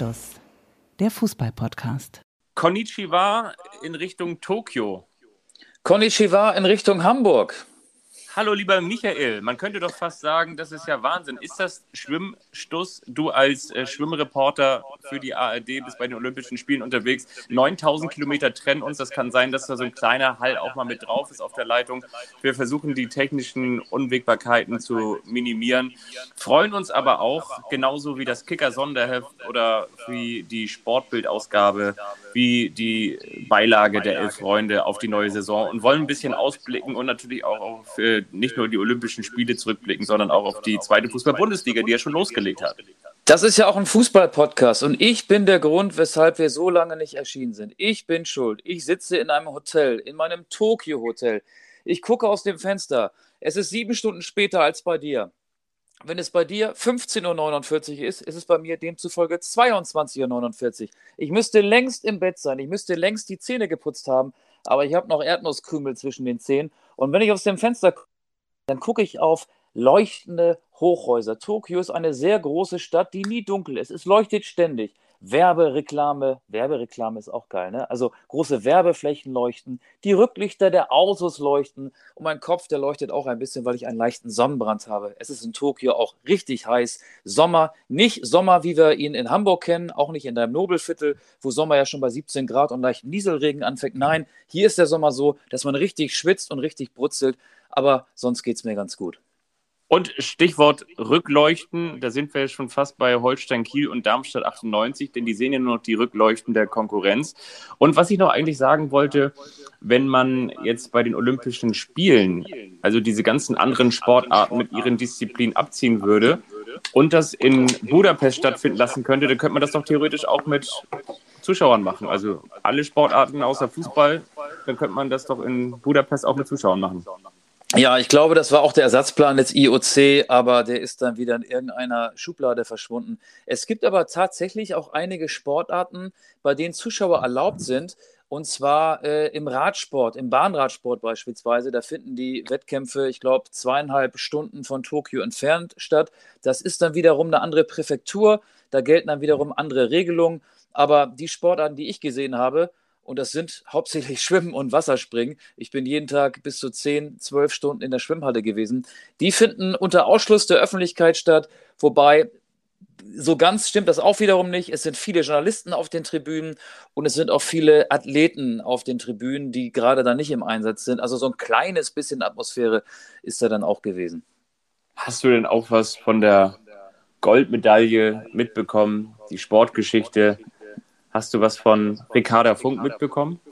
Anstoß, der Fußball-Podcast. Konnichiwa in Richtung Tokio. Konnichiwa in Richtung Hamburg. Hallo, lieber Michael. Man könnte doch fast sagen, das ist ja Wahnsinn. Ist das Schwimmstuss? Du als äh, Schwimmreporter für die ARD bist bei den Olympischen Spielen unterwegs. 9000 Kilometer trennen uns. Das kann sein, dass da so ein kleiner Hall auch mal mit drauf ist auf der Leitung. Wir versuchen die technischen Unwägbarkeiten zu minimieren. Freuen uns aber auch, genauso wie das Kicker-Sonderheft oder wie die Sportbildausgabe, wie die Beilage der Elf Freunde auf die neue Saison und wollen ein bisschen ausblicken und natürlich auch auf äh, nicht nur die Olympischen Spiele zurückblicken, sondern auch auf die zweite Fußball-Bundesliga, die ja schon losgelegt hat. Das ist ja auch ein Fußball-Podcast und ich bin der Grund, weshalb wir so lange nicht erschienen sind. Ich bin schuld. Ich sitze in einem Hotel, in meinem Tokio-Hotel. Ich gucke aus dem Fenster. Es ist sieben Stunden später als bei dir. Wenn es bei dir 15.49 Uhr ist, ist es bei mir demzufolge 22.49 Uhr. Ich müsste längst im Bett sein. Ich müsste längst die Zähne geputzt haben, aber ich habe noch Erdnusskrümel zwischen den Zähnen. Und wenn ich aus dem Fenster gucke, dann gucke ich auf leuchtende Hochhäuser. Tokio ist eine sehr große Stadt, die nie dunkel ist. Es leuchtet ständig. Werbereklame, Werbereklame ist auch geil, ne? Also große Werbeflächen leuchten, die Rücklichter der Autos leuchten und mein Kopf, der leuchtet auch ein bisschen, weil ich einen leichten Sonnenbrand habe. Es ist in Tokio auch richtig heiß. Sommer, nicht Sommer, wie wir ihn in Hamburg kennen, auch nicht in deinem Nobelviertel, wo Sommer ja schon bei 17 Grad und leicht Nieselregen anfängt. Nein, hier ist der Sommer so, dass man richtig schwitzt und richtig brutzelt, aber sonst geht es mir ganz gut. Und Stichwort Rückleuchten, da sind wir schon fast bei Holstein Kiel und Darmstadt 98, denn die sehen ja nur noch die Rückleuchten der Konkurrenz. Und was ich noch eigentlich sagen wollte, wenn man jetzt bei den Olympischen Spielen, also diese ganzen anderen Sportarten mit ihren Disziplinen abziehen würde und das in Budapest stattfinden lassen könnte, dann könnte man das doch theoretisch auch mit Zuschauern machen. Also alle Sportarten außer Fußball, dann könnte man das doch in Budapest auch mit Zuschauern machen. Ja, ich glaube, das war auch der Ersatzplan des IOC, aber der ist dann wieder in irgendeiner Schublade verschwunden. Es gibt aber tatsächlich auch einige Sportarten, bei denen Zuschauer erlaubt sind. Und zwar äh, im Radsport, im Bahnradsport beispielsweise. Da finden die Wettkämpfe, ich glaube, zweieinhalb Stunden von Tokio entfernt statt. Das ist dann wiederum eine andere Präfektur. Da gelten dann wiederum andere Regelungen. Aber die Sportarten, die ich gesehen habe, und das sind hauptsächlich Schwimmen und Wasserspringen. Ich bin jeden Tag bis zu 10, 12 Stunden in der Schwimmhalle gewesen. Die finden unter Ausschluss der Öffentlichkeit statt, wobei so ganz stimmt das auch wiederum nicht. Es sind viele Journalisten auf den Tribünen und es sind auch viele Athleten auf den Tribünen, die gerade da nicht im Einsatz sind. Also so ein kleines bisschen Atmosphäre ist da dann auch gewesen. Hast du denn auch was von der Goldmedaille mitbekommen, die Sportgeschichte? Hast du was von Ricarda Funk mitbekommen?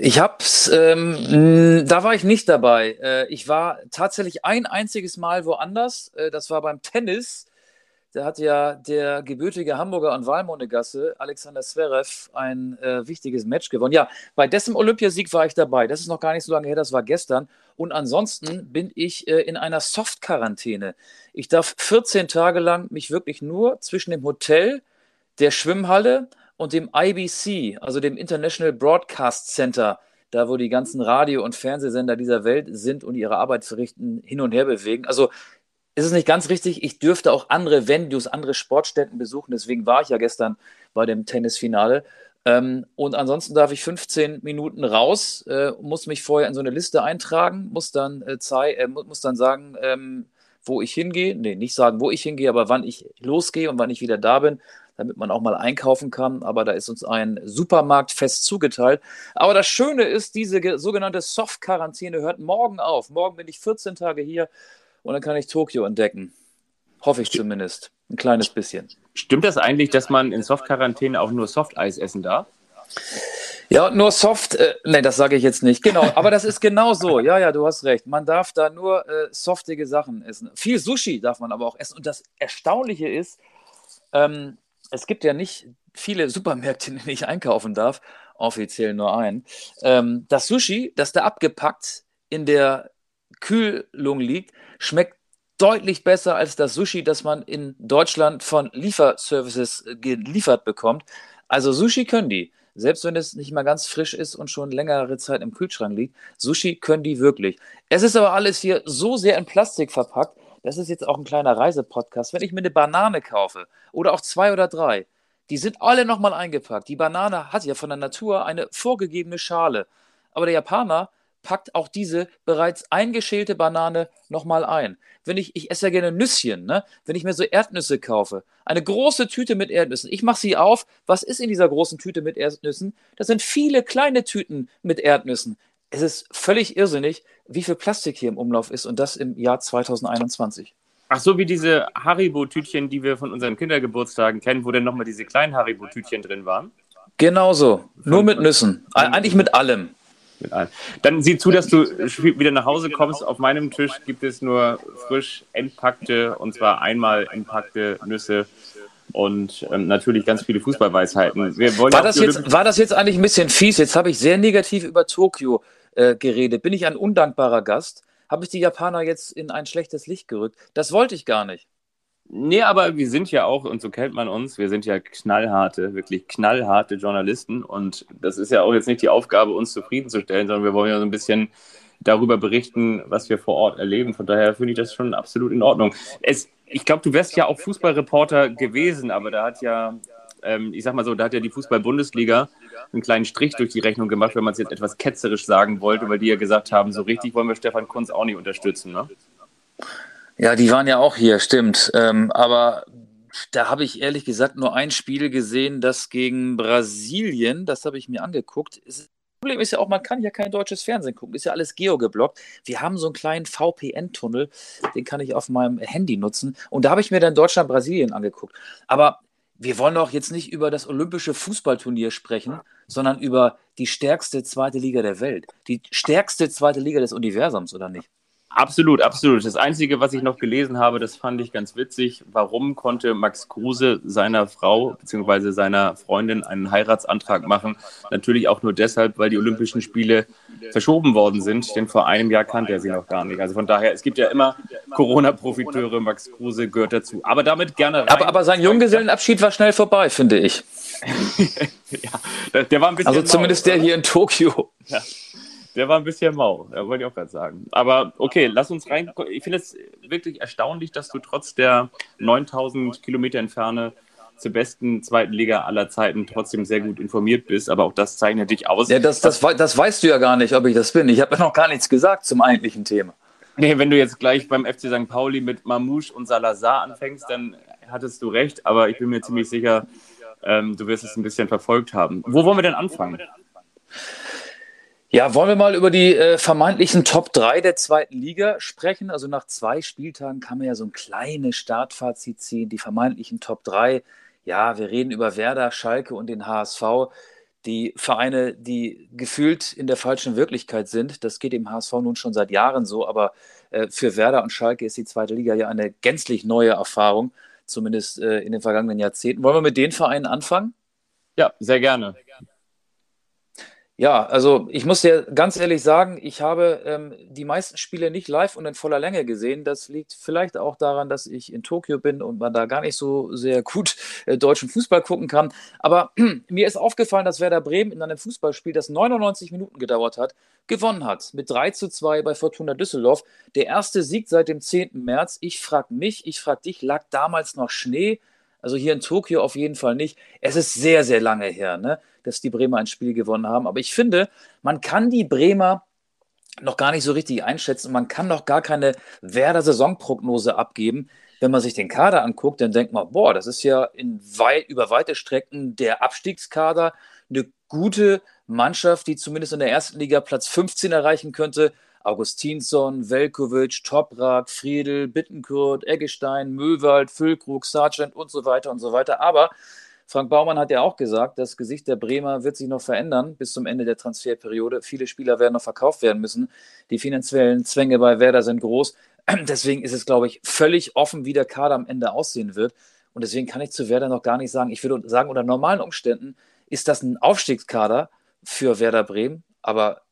Ich hab's, ähm, da war ich nicht dabei. Äh, ich war tatsächlich ein einziges Mal woanders. Äh, das war beim Tennis. Da hat ja der gebürtige Hamburger an Walmondegasse, Alexander Zverev, ein äh, wichtiges Match gewonnen. Ja, bei dessen Olympiasieg war ich dabei. Das ist noch gar nicht so lange her, das war gestern. Und ansonsten bin ich äh, in einer Soft-Quarantäne. Ich darf 14 Tage lang mich wirklich nur zwischen dem Hotel der Schwimmhalle und dem IBC, also dem International Broadcast Center, da wo die ganzen Radio- und Fernsehsender dieser Welt sind und ihre Arbeit verrichten, hin und her bewegen. Also ist es nicht ganz richtig, ich dürfte auch andere Venues, andere Sportstätten besuchen, deswegen war ich ja gestern bei dem Tennisfinale. Ähm, und ansonsten darf ich 15 Minuten raus, äh, muss mich vorher in so eine Liste eintragen, muss dann, äh, äh, muss dann sagen, ähm, wo ich hingehe. Nee, nicht sagen, wo ich hingehe, aber wann ich losgehe und wann ich wieder da bin damit man auch mal einkaufen kann. Aber da ist uns ein Supermarkt fest zugeteilt. Aber das Schöne ist, diese sogenannte Soft-Quarantäne hört morgen auf. Morgen bin ich 14 Tage hier und dann kann ich Tokio entdecken. Hoffe ich zumindest. Ein kleines bisschen. Stimmt das eigentlich, dass man in Soft-Quarantäne auch nur Softeis essen darf? Ja, nur Soft, äh, nee, das sage ich jetzt nicht. Genau, aber das ist genau so. Ja, ja, du hast recht. Man darf da nur äh, softige Sachen essen. Viel Sushi darf man aber auch essen. Und das Erstaunliche ist, ähm, es gibt ja nicht viele Supermärkte, in denen ich einkaufen darf, offiziell nur ein. Ähm, das Sushi, das da abgepackt in der Kühlung liegt, schmeckt deutlich besser als das Sushi, das man in Deutschland von Lieferservices geliefert bekommt. Also Sushi können die, selbst wenn es nicht mal ganz frisch ist und schon längere Zeit im Kühlschrank liegt. Sushi können die wirklich. Es ist aber alles hier so sehr in Plastik verpackt, das ist jetzt auch ein kleiner Reisepodcast, wenn ich mir eine Banane kaufe oder auch zwei oder drei, die sind alle nochmal eingepackt. Die Banane hat ja von der Natur eine vorgegebene Schale. Aber der Japaner packt auch diese bereits eingeschälte Banane nochmal ein. Wenn ich, ich esse ja gerne Nüsschen, ne? wenn ich mir so Erdnüsse kaufe, eine große Tüte mit Erdnüssen, ich mache sie auf, was ist in dieser großen Tüte mit Erdnüssen? Das sind viele kleine Tüten mit Erdnüssen. Es ist völlig irrsinnig, wie viel Plastik hier im Umlauf ist und das im Jahr 2021. Ach so, wie diese Haribo-Tütchen, die wir von unseren Kindergeburtstagen kennen, wo dann nochmal diese kleinen Haribo-Tütchen drin waren. Genau so, nur mit Nüssen, eigentlich mit allem. Mit allem. Dann sieh zu, dass du wieder nach Hause kommst. Auf meinem Tisch gibt es nur frisch entpackte, und zwar einmal entpackte Nüsse und ähm, natürlich ganz viele Fußballweisheiten. war, das jetzt, war das jetzt eigentlich ein bisschen fies? Jetzt habe ich sehr negativ über Tokio äh, geredet. Bin ich ein undankbarer Gast? Habe ich die Japaner jetzt in ein schlechtes Licht gerückt? Das wollte ich gar nicht. Nee, aber wir sind ja auch, und so kennt man uns, wir sind ja knallharte, wirklich knallharte Journalisten. Und das ist ja auch jetzt nicht die Aufgabe, uns zufriedenzustellen, sondern wir wollen ja so ein bisschen darüber berichten, was wir vor Ort erleben. Von daher finde ich das schon absolut in Ordnung. Es, ich glaube, du wärst ja auch Fußballreporter gewesen, aber da hat ja, ähm, ich sag mal so, da hat ja die Fußball-Bundesliga einen kleinen Strich durch die Rechnung gemacht, wenn man es jetzt etwas ketzerisch sagen wollte, weil die ja gesagt haben, so richtig wollen wir Stefan Kunz auch nicht unterstützen. Ne? Ja, die waren ja auch hier, stimmt. Ähm, aber da habe ich ehrlich gesagt nur ein Spiel gesehen, das gegen Brasilien, das habe ich mir angeguckt. Das Problem ist ja auch, man kann ja kein deutsches Fernsehen gucken, ist ja alles geogeblockt. Wir haben so einen kleinen VPN-Tunnel, den kann ich auf meinem Handy nutzen. Und da habe ich mir dann Deutschland-Brasilien angeguckt. Aber wir wollen doch jetzt nicht über das olympische Fußballturnier sprechen, sondern über die stärkste zweite Liga der Welt. Die stärkste zweite Liga des Universums, oder nicht? Absolut, absolut. Das Einzige, was ich noch gelesen habe, das fand ich ganz witzig. Warum konnte Max Kruse seiner Frau bzw. seiner Freundin einen Heiratsantrag machen? Natürlich auch nur deshalb, weil die Olympischen Spiele verschoben worden sind, denn vor einem Jahr kannte er sie noch gar nicht. Also von daher, es gibt ja immer Corona-Profiteure, Max Kruse gehört dazu. Aber damit gerne rein. Aber, aber sein Junggesellenabschied war schnell vorbei, finde ich. ja, der war ein bisschen. Also zumindest der hier in Tokio. Ja. Der war ein bisschen mau, ja, wollte ich auch gerade sagen. Aber okay, lass uns rein. Ich finde es wirklich erstaunlich, dass du trotz der 9000 Kilometer Entferne zur besten zweiten Liga aller Zeiten trotzdem sehr gut informiert bist. Aber auch das zeichnet dich aus. Ja, das, das, das weißt du ja gar nicht, ob ich das bin. Ich habe ja noch gar nichts gesagt zum eigentlichen Thema. Nee, wenn du jetzt gleich beim FC St. Pauli mit Mamouche und Salazar anfängst, dann hattest du recht. Aber ich bin mir ziemlich sicher, ähm, du wirst es ein bisschen verfolgt haben. Wo wollen wir denn anfangen? Ja, wollen wir mal über die äh, vermeintlichen Top 3 der zweiten Liga sprechen? Also nach zwei Spieltagen kann man ja so ein kleines Startfazit ziehen. Die vermeintlichen Top 3. Ja, wir reden über Werder, Schalke und den HSV. Die Vereine, die gefühlt in der falschen Wirklichkeit sind. Das geht im HSV nun schon seit Jahren so, aber äh, für Werder und Schalke ist die zweite Liga ja eine gänzlich neue Erfahrung, zumindest äh, in den vergangenen Jahrzehnten. Wollen wir mit den Vereinen anfangen? Ja, sehr gerne. Sehr gerne. Ja, also ich muss dir ganz ehrlich sagen, ich habe ähm, die meisten Spiele nicht live und in voller Länge gesehen. Das liegt vielleicht auch daran, dass ich in Tokio bin und man da gar nicht so sehr gut äh, deutschen Fußball gucken kann. Aber mir ist aufgefallen, dass Werder Bremen in einem Fußballspiel, das 99 Minuten gedauert hat, gewonnen hat. Mit 3 zu 2 bei Fortuna Düsseldorf. Der erste Sieg seit dem 10. März. Ich frage mich, ich frage dich, lag damals noch Schnee? Also hier in Tokio auf jeden Fall nicht. Es ist sehr, sehr lange her, ne, dass die Bremer ein Spiel gewonnen haben. Aber ich finde, man kann die Bremer noch gar nicht so richtig einschätzen. Man kann noch gar keine Werder-Saisonprognose abgeben. Wenn man sich den Kader anguckt, dann denkt man, boah, das ist ja in weit, über weite Strecken der Abstiegskader. Eine gute Mannschaft, die zumindest in der ersten Liga Platz 15 erreichen könnte. Augustinsson, Velkovic, Toprak, Friedel, Bittenkurt, Eggestein, Möwald, Füllkrug, Sargent und so weiter und so weiter. Aber Frank Baumann hat ja auch gesagt, das Gesicht der Bremer wird sich noch verändern bis zum Ende der Transferperiode. Viele Spieler werden noch verkauft werden müssen. Die finanziellen Zwänge bei Werder sind groß. Deswegen ist es, glaube ich, völlig offen, wie der Kader am Ende aussehen wird. Und deswegen kann ich zu Werder noch gar nicht sagen. Ich würde sagen, unter normalen Umständen ist das ein Aufstiegskader für Werder Bremen. Aber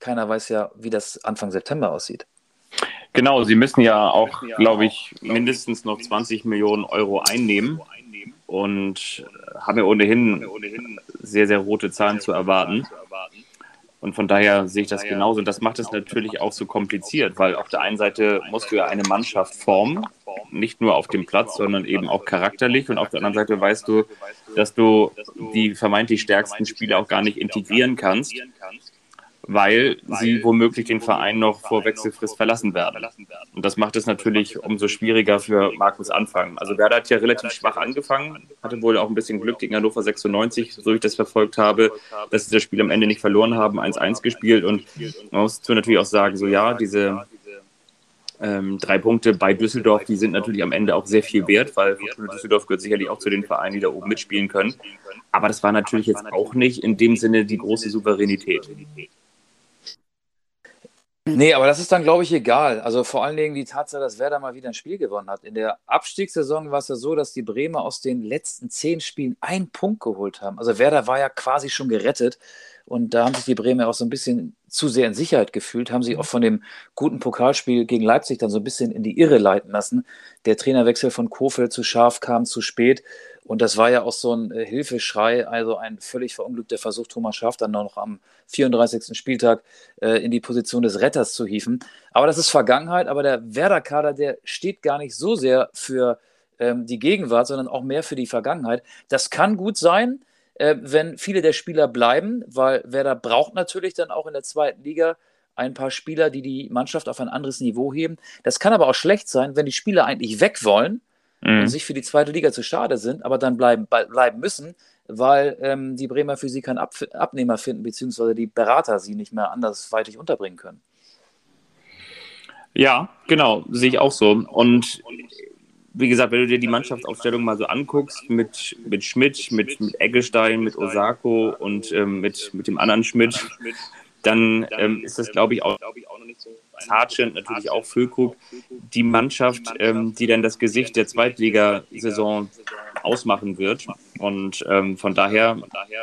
keiner weiß ja, wie das Anfang September aussieht. Genau, sie müssen ja auch, glaube ich, mindestens noch 20 Millionen Euro einnehmen und haben ja ohnehin sehr, sehr rote Zahlen zu erwarten. Und von daher sehe ich das genauso. Und das macht es natürlich auch so kompliziert, weil auf der einen Seite musst du ja eine Mannschaft formen, nicht nur auf dem Platz, sondern eben auch charakterlich. Und auf der anderen Seite weißt du, dass du die vermeintlich stärksten Spieler auch gar nicht integrieren kannst weil sie womöglich den Verein noch vor Wechselfrist verlassen werden. Und das macht es natürlich umso schwieriger für Markus Anfang. Also Werder hat ja relativ schwach angefangen, hatte wohl auch ein bisschen Glück gegen Hannover 96, so ich das verfolgt habe, dass sie das Spiel am Ende nicht verloren haben, 1-1 gespielt. Und man muss natürlich auch sagen, so ja, diese ähm, drei Punkte bei Düsseldorf, die sind natürlich am Ende auch sehr viel wert, weil Düsseldorf gehört sicherlich auch zu den Vereinen, die da oben mitspielen können. Aber das war natürlich jetzt auch nicht in dem Sinne die große Souveränität. Nee, aber das ist dann, glaube ich, egal. Also vor allen Dingen die Tatsache, dass Werder mal wieder ein Spiel gewonnen hat. In der Abstiegssaison war es ja so, dass die Bremer aus den letzten zehn Spielen einen Punkt geholt haben. Also Werder war ja quasi schon gerettet. Und da haben sich die Bremer auch so ein bisschen zu sehr in Sicherheit gefühlt, haben sich auch von dem guten Pokalspiel gegen Leipzig dann so ein bisschen in die Irre leiten lassen. Der Trainerwechsel von Kofeld zu scharf kam zu spät. Und das war ja auch so ein äh, Hilfeschrei, also ein völlig verunglückter Versuch, Thomas Schaaf dann noch am 34. Spieltag äh, in die Position des Retters zu hieven. Aber das ist Vergangenheit, aber der Werder-Kader, der steht gar nicht so sehr für ähm, die Gegenwart, sondern auch mehr für die Vergangenheit. Das kann gut sein, äh, wenn viele der Spieler bleiben, weil Werder braucht natürlich dann auch in der zweiten Liga ein paar Spieler, die die Mannschaft auf ein anderes Niveau heben. Das kann aber auch schlecht sein, wenn die Spieler eigentlich weg wollen mhm. und sich für die zweite Liga zu schade sind, aber dann bleiben, bleiben müssen, weil ähm, die Bremer für sie keinen Ab Abnehmer finden, beziehungsweise die Berater sie nicht mehr andersweitig unterbringen können. Ja, genau, sehe ich auch so. Und wie gesagt, wenn du dir die Mannschaftsaufstellung mal so anguckst, mit, mit Schmidt, mit, mit Eggestein, mit Osako und ähm, mit, mit dem anderen Schmidt, dann ähm, ist das, glaube ich, auch, noch nicht so. Sargent, natürlich auch Füllkrug, die Mannschaft, ähm, die dann das Gesicht der Zweitligasaison ausmachen wird. Und ähm, von daher,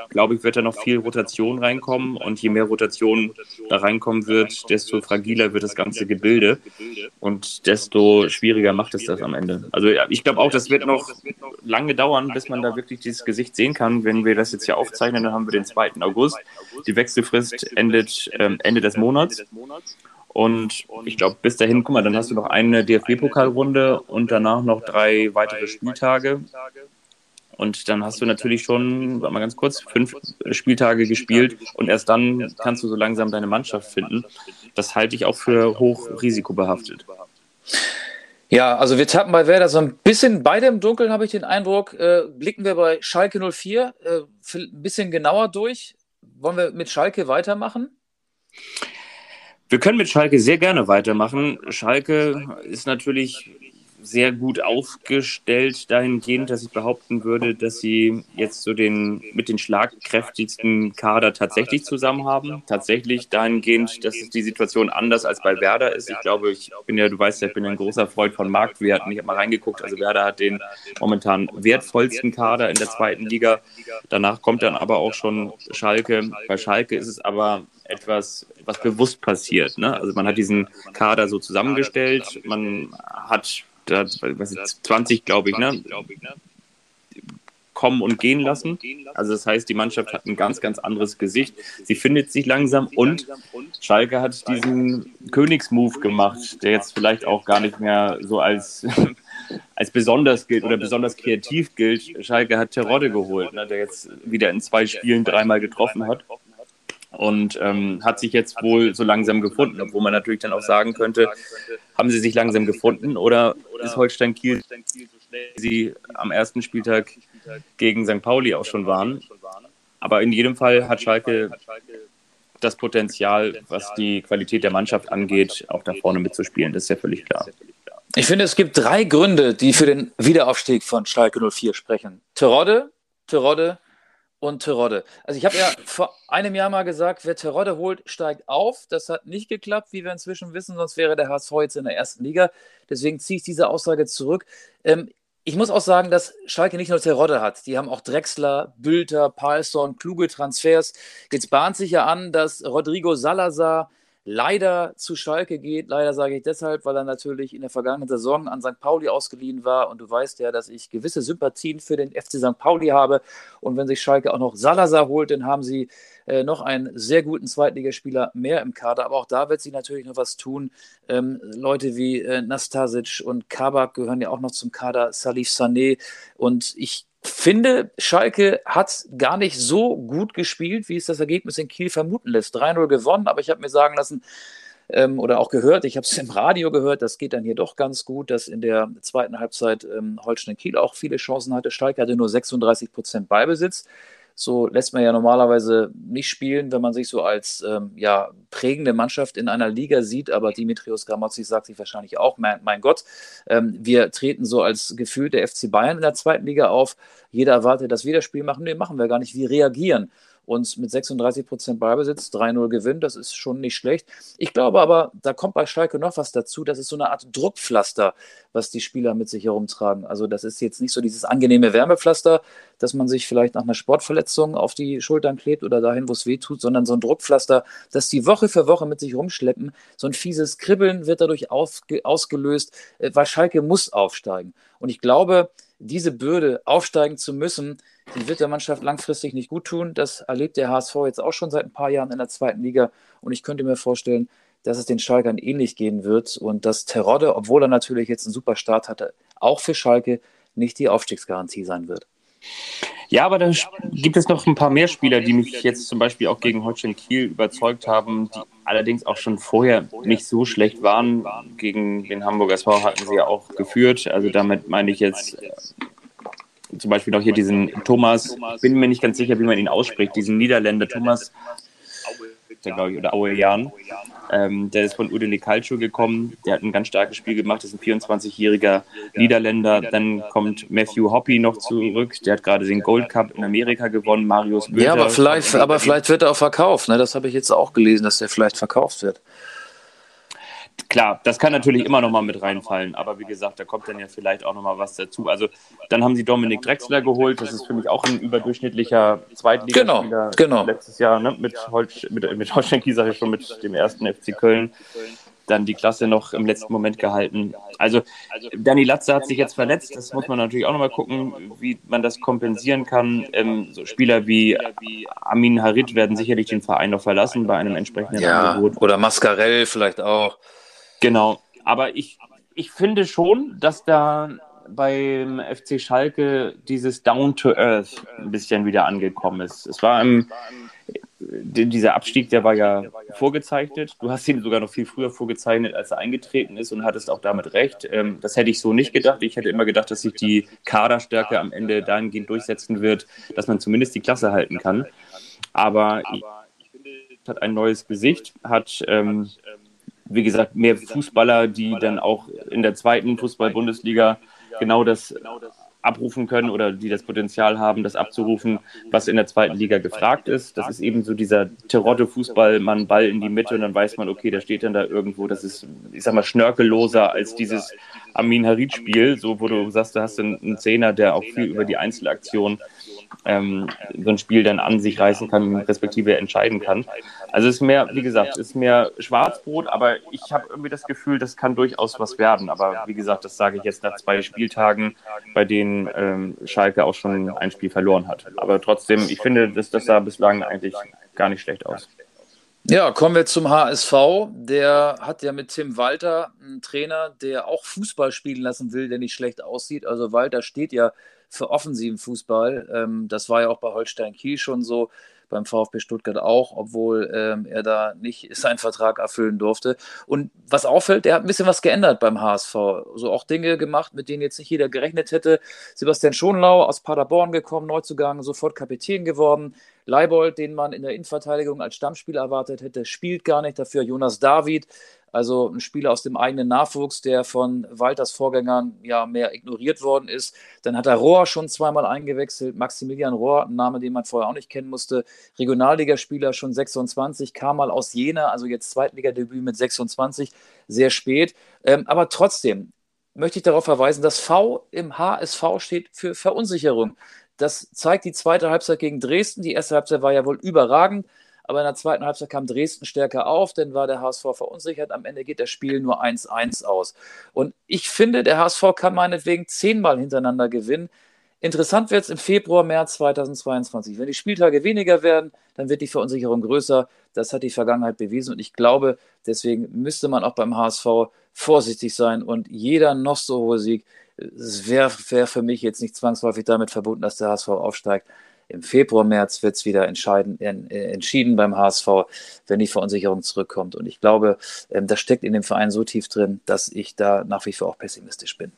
glaube ich, wird da noch viel Rotation reinkommen. Und je mehr Rotation da reinkommen wird, desto fragiler wird das ganze Gebilde. Und desto schwieriger macht es das am Ende. Also ich glaube auch, das wird noch lange dauern, bis man da wirklich dieses Gesicht sehen kann. Wenn wir das jetzt hier aufzeichnen, dann haben wir den 2. August. Die Wechselfrist endet ähm, Ende des Monats. Und ich glaube, bis dahin, guck mal, dann hast du noch eine DFB-Pokalrunde und danach noch drei weitere Spieltage. Und dann hast du natürlich schon, sag mal ganz kurz, fünf Spieltage gespielt und erst dann kannst du so langsam deine Mannschaft finden. Das halte ich auch für hoch risikobehaftet. Ja, also wir tappen bei Werder so ein bisschen beide im Dunkeln, habe ich den Eindruck. Äh, blicken wir bei Schalke 04 äh, ein bisschen genauer durch. Wollen wir mit Schalke weitermachen? Wir können mit Schalke sehr gerne weitermachen. Schalke ist natürlich sehr gut aufgestellt dahingehend, dass ich behaupten würde, dass sie jetzt so den mit den schlagkräftigsten Kader tatsächlich zusammen haben. Tatsächlich dahingehend, dass die Situation anders als bei Werder ist. Ich glaube, ich bin ja, du weißt ja, ich bin ein großer Freund von Marktwerten. Ich habe mal reingeguckt. Also Werder hat den momentan wertvollsten Kader in der zweiten Liga. Danach kommt dann aber auch schon Schalke. Bei Schalke ist es aber etwas, was bewusst passiert. Ne? Also man hat diesen Kader so zusammengestellt, man hat da, was ist, 20, glaube ich, ne? kommen und gehen lassen. Also das heißt, die Mannschaft hat ein ganz, ganz anderes Gesicht. Sie findet sich langsam und Schalke hat diesen Königsmove gemacht, der jetzt vielleicht auch gar nicht mehr so als, als besonders gilt oder besonders kreativ gilt. Schalke hat Terodde geholt, ne, der jetzt wieder in zwei Spielen dreimal getroffen hat und ähm, hat sich jetzt wohl so langsam gefunden, obwohl man natürlich dann auch sagen könnte, haben sie sich langsam gefunden oder ist Holstein Kiel so schnell, wie sie am ersten Spieltag gegen St. Pauli auch schon waren. Aber in jedem Fall hat Schalke das Potenzial, was die Qualität der Mannschaft angeht, auch da vorne mitzuspielen. Das ist ja völlig klar. Ich finde, es gibt drei Gründe, die für den Wiederaufstieg von Schalke 04 sprechen. Terodde, Terodde und Terodde. Also ich habe ja vor einem Jahr mal gesagt, wer Terodde holt, steigt auf. Das hat nicht geklappt, wie wir inzwischen wissen, sonst wäre der HSV jetzt in der ersten Liga. Deswegen ziehe ich diese Aussage zurück. Ähm, ich muss auch sagen, dass Schalke nicht nur Terodde hat. Die haben auch Drexler, Bülter, Palsson, kluge Transfers. Jetzt bahnt sich ja an, dass Rodrigo Salazar leider zu Schalke geht. Leider sage ich deshalb, weil er natürlich in der vergangenen Saison an St. Pauli ausgeliehen war. Und du weißt ja, dass ich gewisse Sympathien für den FC St. Pauli habe. Und wenn sich Schalke auch noch Salazar holt, dann haben sie äh, noch einen sehr guten Zweitligaspieler mehr im Kader. Aber auch da wird sich natürlich noch was tun. Ähm, Leute wie äh, Nastasic und Kabak gehören ja auch noch zum Kader, Salif Sané. Und ich finde, Schalke hat gar nicht so gut gespielt, wie es das Ergebnis in Kiel vermuten lässt. 3-0 gewonnen, aber ich habe mir sagen lassen, ähm, oder auch gehört, ich habe es im Radio gehört, das geht dann hier doch ganz gut, dass in der zweiten Halbzeit ähm, Holstein Kiel auch viele Chancen hatte. Schalke hatte nur 36 Prozent Beibesitz. So lässt man ja normalerweise nicht spielen, wenn man sich so als ähm, ja, prägende Mannschaft in einer Liga sieht. Aber Dimitrios Gramozzi sagt sich wahrscheinlich auch, mein, mein Gott, ähm, wir treten so als Gefühl der FC Bayern in der zweiten Liga auf. Jeder erwartet, dass wir das Spiel machen. Nee, machen wir gar nicht. Wir reagieren und mit 36 Prozent Ballbesitz 3-0 gewinnt, das ist schon nicht schlecht. Ich glaube aber, da kommt bei Schalke noch was dazu, das ist so eine Art Druckpflaster, was die Spieler mit sich herumtragen. Also das ist jetzt nicht so dieses angenehme Wärmepflaster, dass man sich vielleicht nach einer Sportverletzung auf die Schultern klebt oder dahin, wo es weh tut, sondern so ein Druckpflaster, das die Woche für Woche mit sich rumschleppen. So ein fieses Kribbeln wird dadurch ausgelöst, äh, weil Schalke muss aufsteigen. Und ich glaube, diese Bürde aufsteigen zu müssen, die wird der Mannschaft langfristig nicht gut tun. Das erlebt der HSV jetzt auch schon seit ein paar Jahren in der zweiten Liga. Und ich könnte mir vorstellen, dass es den Schalkern ähnlich gehen wird und dass Terodde, obwohl er natürlich jetzt einen super Start hatte, auch für Schalke nicht die Aufstiegsgarantie sein wird. Ja, aber dann gibt es noch ein paar mehr Spieler, die mich jetzt zum Beispiel auch gegen Holstein Kiel überzeugt haben, die allerdings auch schon vorher nicht so schlecht waren. Gegen den Hamburger SV hatten sie ja auch geführt. Also damit meine ich jetzt zum Beispiel noch hier diesen Thomas, bin mir nicht ganz sicher, wie man ihn ausspricht, diesen Niederländer Thomas, der glaube ich, oder Auejan. Ähm, der ist von Udine Calcio gekommen, der hat ein ganz starkes Spiel gemacht, ist ein 24-jähriger Niederländer. Dann kommt Matthew Hoppy noch zurück, der hat gerade den Gold Cup in Amerika gewonnen, Marius Günther. Ja, aber vielleicht, aber vielleicht wird er auch verkauft, ne? das habe ich jetzt auch gelesen, dass der vielleicht verkauft wird. Klar, das kann natürlich immer noch mal mit reinfallen, aber wie gesagt, da kommt dann ja vielleicht auch noch mal was dazu. Also dann haben sie Dominik Drexler geholt, das ist für mich auch ein überdurchschnittlicher Zweitligaspieler. Genau, genau. Letztes Jahr ne, mit, Holz, mit, mit Holstein Kiel, sage ich schon, mit dem ersten FC Köln dann die Klasse noch im letzten Moment gehalten. Also Dani Latze hat sich jetzt verletzt, das muss man natürlich auch nochmal gucken, wie man das kompensieren kann. Ähm, so Spieler wie Amin Harit werden sicherlich den Verein noch verlassen bei einem entsprechenden ja, Angebot. Oder Mascarell vielleicht auch. Genau, aber ich, ich finde schon, dass da beim FC Schalke dieses Down to Earth ein bisschen wieder angekommen ist. Es war im, dieser Abstieg, der war ja vorgezeichnet. Du hast ihn sogar noch viel früher vorgezeichnet, als er eingetreten ist und hattest auch damit recht. Ähm, das hätte ich so nicht gedacht. Ich hätte immer gedacht, dass sich die Kaderstärke am Ende dahingehend durchsetzen wird, dass man zumindest die Klasse halten kann. Aber ich finde, hat ein neues Gesicht, hat ähm, wie gesagt, mehr Fußballer, die dann auch in der zweiten Fußball-Bundesliga genau das abrufen können oder die das Potenzial haben, das abzurufen, was in der zweiten Liga gefragt ist. Das ist eben so dieser Terodde-Fußball, man Ball in die Mitte und dann weiß man, okay, der steht dann da irgendwo. Das ist, ich sag mal, schnörkelloser als dieses Amin Harid-Spiel, so wo du sagst, du hast einen Zehner, der auch viel über die Einzelaktion ähm, so ein Spiel dann an sich reißen kann, respektive entscheiden kann. Also es ist mehr, wie gesagt, ist mehr Schwarzbrot, aber ich habe irgendwie das Gefühl, das kann durchaus was werden. Aber wie gesagt, das sage ich jetzt nach zwei Spieltagen, bei denen ähm, Schalke auch schon ein Spiel verloren hat. Aber trotzdem, ich finde, dass das sah bislang eigentlich gar nicht schlecht aus. Ja, kommen wir zum HSV. Der hat ja mit Tim Walter einen Trainer, der auch Fußball spielen lassen will, der nicht schlecht aussieht. Also Walter steht ja für offensiven Fußball. Ähm, das war ja auch bei Holstein Kiel schon so, beim VfB Stuttgart auch, obwohl ähm, er da nicht seinen Vertrag erfüllen durfte. Und was auffällt, er hat ein bisschen was geändert beim HSV. So also auch Dinge gemacht, mit denen jetzt nicht jeder gerechnet hätte. Sebastian Schonlau aus Paderborn gekommen, Neuzugang, sofort Kapitän geworden. Leibold, den man in der Innenverteidigung als Stammspieler erwartet hätte, spielt gar nicht. Dafür Jonas David, also ein Spieler aus dem eigenen Nachwuchs, der von Walters Vorgängern ja mehr ignoriert worden ist. Dann hat er Rohr schon zweimal eingewechselt. Maximilian Rohr, ein Name, den man vorher auch nicht kennen musste. Regionalligaspieler schon 26, kam mal aus Jena, also jetzt Zweitligadebüt mit 26, sehr spät. Ähm, aber trotzdem möchte ich darauf verweisen, dass V im HSV steht für Verunsicherung. Das zeigt die zweite Halbzeit gegen Dresden. Die erste Halbzeit war ja wohl überragend. Aber in der zweiten Halbzeit kam Dresden stärker auf, dann war der HSV verunsichert. Am Ende geht das Spiel nur 1-1 aus. Und ich finde, der HSV kann meinetwegen zehnmal hintereinander gewinnen. Interessant wird es im Februar, März 2022. Wenn die Spieltage weniger werden, dann wird die Verunsicherung größer. Das hat die Vergangenheit bewiesen und ich glaube, deswegen müsste man auch beim HSV vorsichtig sein und jeder noch so hohe Sieg wäre wär für mich jetzt nicht zwangsläufig damit verbunden, dass der HSV aufsteigt. Im Februar, März wird es wieder entscheiden, äh, entschieden beim HSV, wenn die Verunsicherung zurückkommt. Und ich glaube, ähm, das steckt in dem Verein so tief drin, dass ich da nach wie vor auch pessimistisch bin.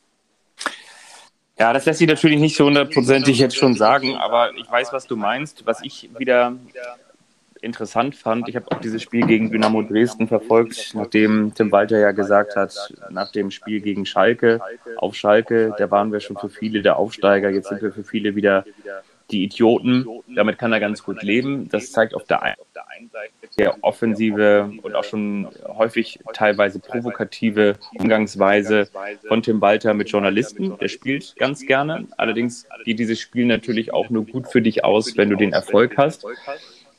Ja, das lässt sich natürlich nicht so hundertprozentig jetzt schon sagen, aber ich weiß, was du meinst. Was ich wieder interessant fand, ich habe auch dieses Spiel gegen Dynamo Dresden verfolgt, nachdem Tim Walter ja gesagt hat, nach dem Spiel gegen Schalke, auf Schalke, da waren wir schon für viele der Aufsteiger, jetzt sind wir für viele wieder die Idioten. Damit kann er ganz gut leben. Das zeigt auf der einen Seite der offensive und auch schon häufig teilweise provokative Umgangsweise von Tim Walter mit Journalisten. Der spielt ganz gerne. Allerdings geht dieses Spiel natürlich auch nur gut für dich aus, wenn du den Erfolg hast.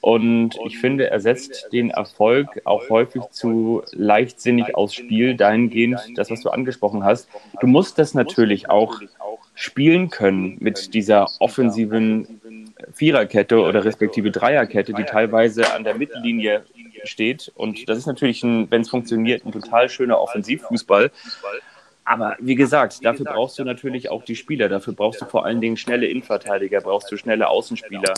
Und ich finde, er setzt den Erfolg auch häufig zu leichtsinnig aufs Spiel, dahingehend, das, was du angesprochen hast. Du musst das natürlich auch spielen können mit dieser offensiven Viererkette oder respektive Dreierkette, die teilweise an der Mittellinie steht. Und das ist natürlich, wenn es funktioniert, ein total schöner Offensivfußball. Aber wie gesagt, dafür brauchst du natürlich auch die Spieler. Dafür brauchst du vor allen Dingen schnelle Innenverteidiger, brauchst du schnelle Außenspieler.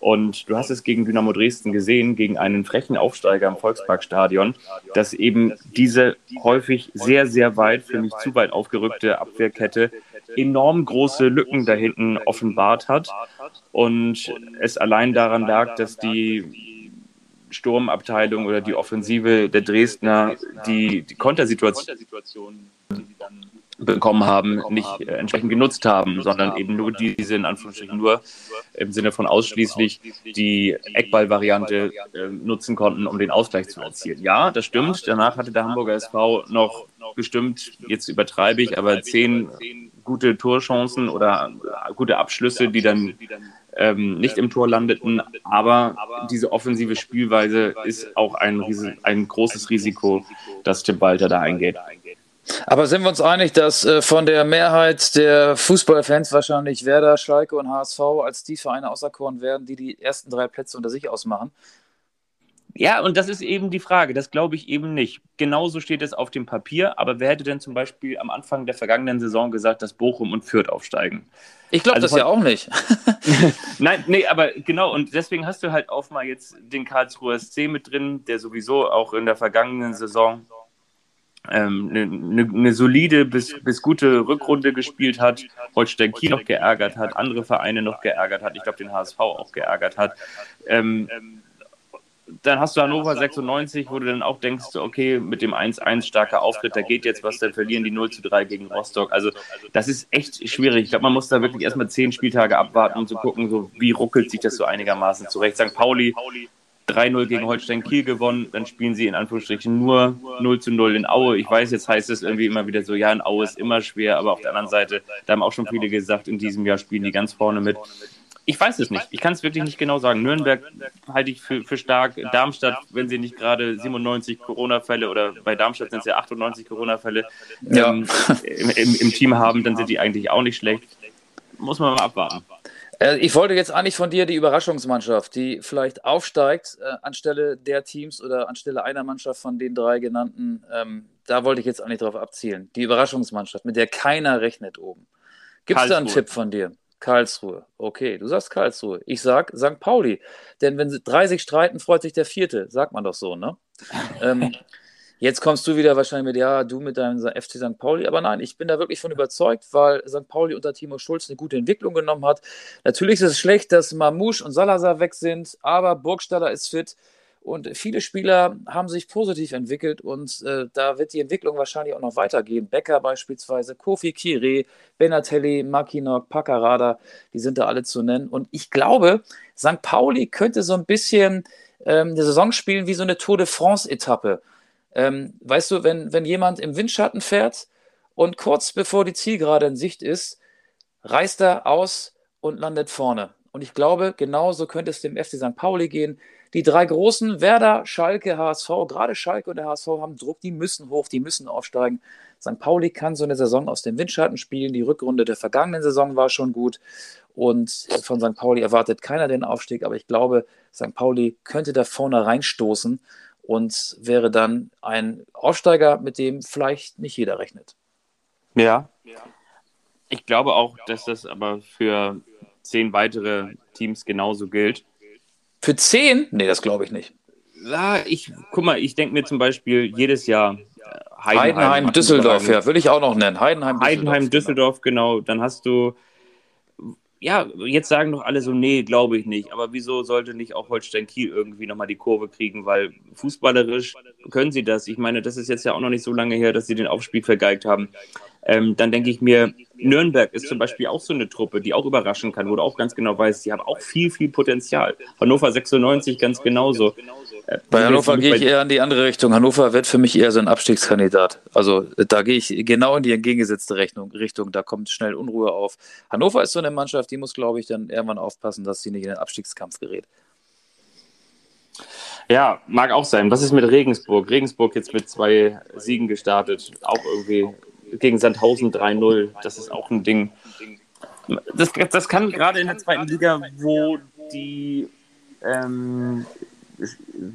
Und du hast es gegen Dynamo Dresden gesehen, gegen einen frechen Aufsteiger im Volksparkstadion, dass eben diese häufig sehr, sehr weit, für mich zu weit aufgerückte Abwehrkette enorm große Lücken da hinten offenbart hat. Und es allein daran lag, dass die Sturmabteilung oder die Offensive der Dresdner die, die Kontersituation, bekommen haben, nicht äh, entsprechend genutzt haben, sondern eben nur diese, in Anführungsstrichen nur im Sinne von ausschließlich die Eckball-Variante äh, nutzen konnten, um den Ausgleich zu erzielen. Ja, das stimmt. Danach hatte der Hamburger SV noch bestimmt, jetzt übertreibe ich, aber zehn gute Torchancen oder gute Abschlüsse, die dann ähm, nicht im Tor landeten. Aber diese offensive Spielweise ist auch ein, ein großes Risiko, dass Tim Walter da eingeht. Aber sind wir uns einig, dass äh, von der Mehrheit der Fußballfans wahrscheinlich Werder, Schalke und HSV als die Vereine auserkoren werden, die die ersten drei Plätze unter sich ausmachen? Ja, und das ist eben die Frage. Das glaube ich eben nicht. Genauso steht es auf dem Papier. Aber wer hätte denn zum Beispiel am Anfang der vergangenen Saison gesagt, dass Bochum und Fürth aufsteigen? Ich glaube also das ja auch nicht. Nein, nee, aber genau. Und deswegen hast du halt auch mal jetzt den Karlsruher SC mit drin, der sowieso auch in der vergangenen Saison eine, ähm, eine, eine, solide bis, bis gute Rückrunde gespielt hat, Holstein Kiel noch geärgert hat, andere Vereine noch geärgert hat, ich glaube den HSV auch geärgert hat. Ähm, dann hast du Hannover 96, wo du dann auch denkst, okay, mit dem 1-1 starker Auftritt, da geht jetzt was, dann verlieren die 0 zu 3 gegen Rostock. Also das ist echt schwierig. Ich glaube, man muss da wirklich erstmal zehn Spieltage abwarten, um zu gucken, so wie ruckelt sich das so einigermaßen zurecht. St. Pauli 3-0 gegen Holstein Kiel gewonnen, dann spielen sie in Anführungsstrichen nur 0 zu 0 in Aue. Ich weiß, jetzt heißt es irgendwie immer wieder so, ja, in Aue ist immer schwer, aber auf der anderen Seite, da haben auch schon viele gesagt, in diesem Jahr spielen die ganz vorne mit. Ich weiß es nicht. Ich kann es wirklich nicht genau sagen. Nürnberg halte ich für, für stark. Darmstadt, wenn sie nicht gerade 97 Corona-Fälle oder bei Darmstadt sind es ja 98 Corona-Fälle ja. ähm, im, im, im Team haben, dann sind die eigentlich auch nicht schlecht. Muss man mal abwarten. Äh, ich wollte jetzt eigentlich von dir die Überraschungsmannschaft, die vielleicht aufsteigt äh, anstelle der Teams oder anstelle einer Mannschaft von den drei genannten. Ähm, da wollte ich jetzt eigentlich drauf abzielen. Die Überraschungsmannschaft, mit der keiner rechnet oben. Gibt es da einen Tipp von dir? Karlsruhe. Okay, du sagst Karlsruhe. Ich sag St. Pauli. Denn wenn drei sich streiten, freut sich der vierte. Sagt man doch so, ne? ähm, Jetzt kommst du wieder wahrscheinlich mit, ja, du mit deinem FC St. Pauli. Aber nein, ich bin da wirklich von überzeugt, weil St. Pauli unter Timo Schulz eine gute Entwicklung genommen hat. Natürlich ist es schlecht, dass Mamouche und Salazar weg sind, aber Burgstaller ist fit. Und viele Spieler haben sich positiv entwickelt und äh, da wird die Entwicklung wahrscheinlich auch noch weitergehen. Becker beispielsweise, Kofi Kire, Benatelli, Makinok, Paccarada, die sind da alle zu nennen. Und ich glaube, St. Pauli könnte so ein bisschen ähm, eine Saison spielen wie so eine Tour de France-Etappe. Ähm, weißt du, wenn, wenn jemand im Windschatten fährt und kurz bevor die Zielgerade in Sicht ist, reißt er aus und landet vorne. Und ich glaube, genauso könnte es dem FC St. Pauli gehen. Die drei großen, Werder, Schalke, HSV, gerade Schalke und der HSV haben Druck, die müssen hoch, die müssen aufsteigen. St. Pauli kann so eine Saison aus dem Windschatten spielen. Die Rückrunde der vergangenen Saison war schon gut. Und von St. Pauli erwartet keiner den Aufstieg, aber ich glaube, St. Pauli könnte da vorne reinstoßen und wäre dann ein Aufsteiger, mit dem vielleicht nicht jeder rechnet. Ja. Ich glaube auch, dass das aber für zehn weitere Teams genauso gilt. Für zehn? Nee, das glaube ich nicht. Ja, ich, guck mal, ich denke mir zum Beispiel jedes Jahr Heidenheim, Heidenheim Düsseldorf, ja, will ich auch noch nennen. Heidenheim, Düsseldorf. Heidenheim, Düsseldorf, genau. genau. Dann hast du, ja, jetzt sagen doch alle so, nee, glaube ich nicht. Aber wieso sollte nicht auch Holstein Kiel irgendwie nochmal die Kurve kriegen? Weil fußballerisch können sie das. Ich meine, das ist jetzt ja auch noch nicht so lange her, dass sie den Aufspiel vergeigt haben. Ähm, dann denke ich mir, Nürnberg ist zum Beispiel auch so eine Truppe, die auch überraschen kann, wo du auch ganz genau weißt, die haben auch viel, viel Potenzial. Hannover 96 ganz genauso. Äh, bei Hannover gehe ich eher in die andere Richtung. Hannover wird für mich eher so ein Abstiegskandidat. Also da gehe ich genau in die entgegengesetzte Richtung. Da kommt schnell Unruhe auf. Hannover ist so eine Mannschaft, die muss, glaube ich, dann irgendwann aufpassen, dass sie nicht in den Abstiegskampf gerät. Ja, mag auch sein. Was ist mit Regensburg? Regensburg jetzt mit zwei Siegen gestartet. Auch irgendwie gegen Sandhausen 3-0. Das ist auch ein Ding. Das, das kann gerade in der zweiten Liga, wo die, ähm,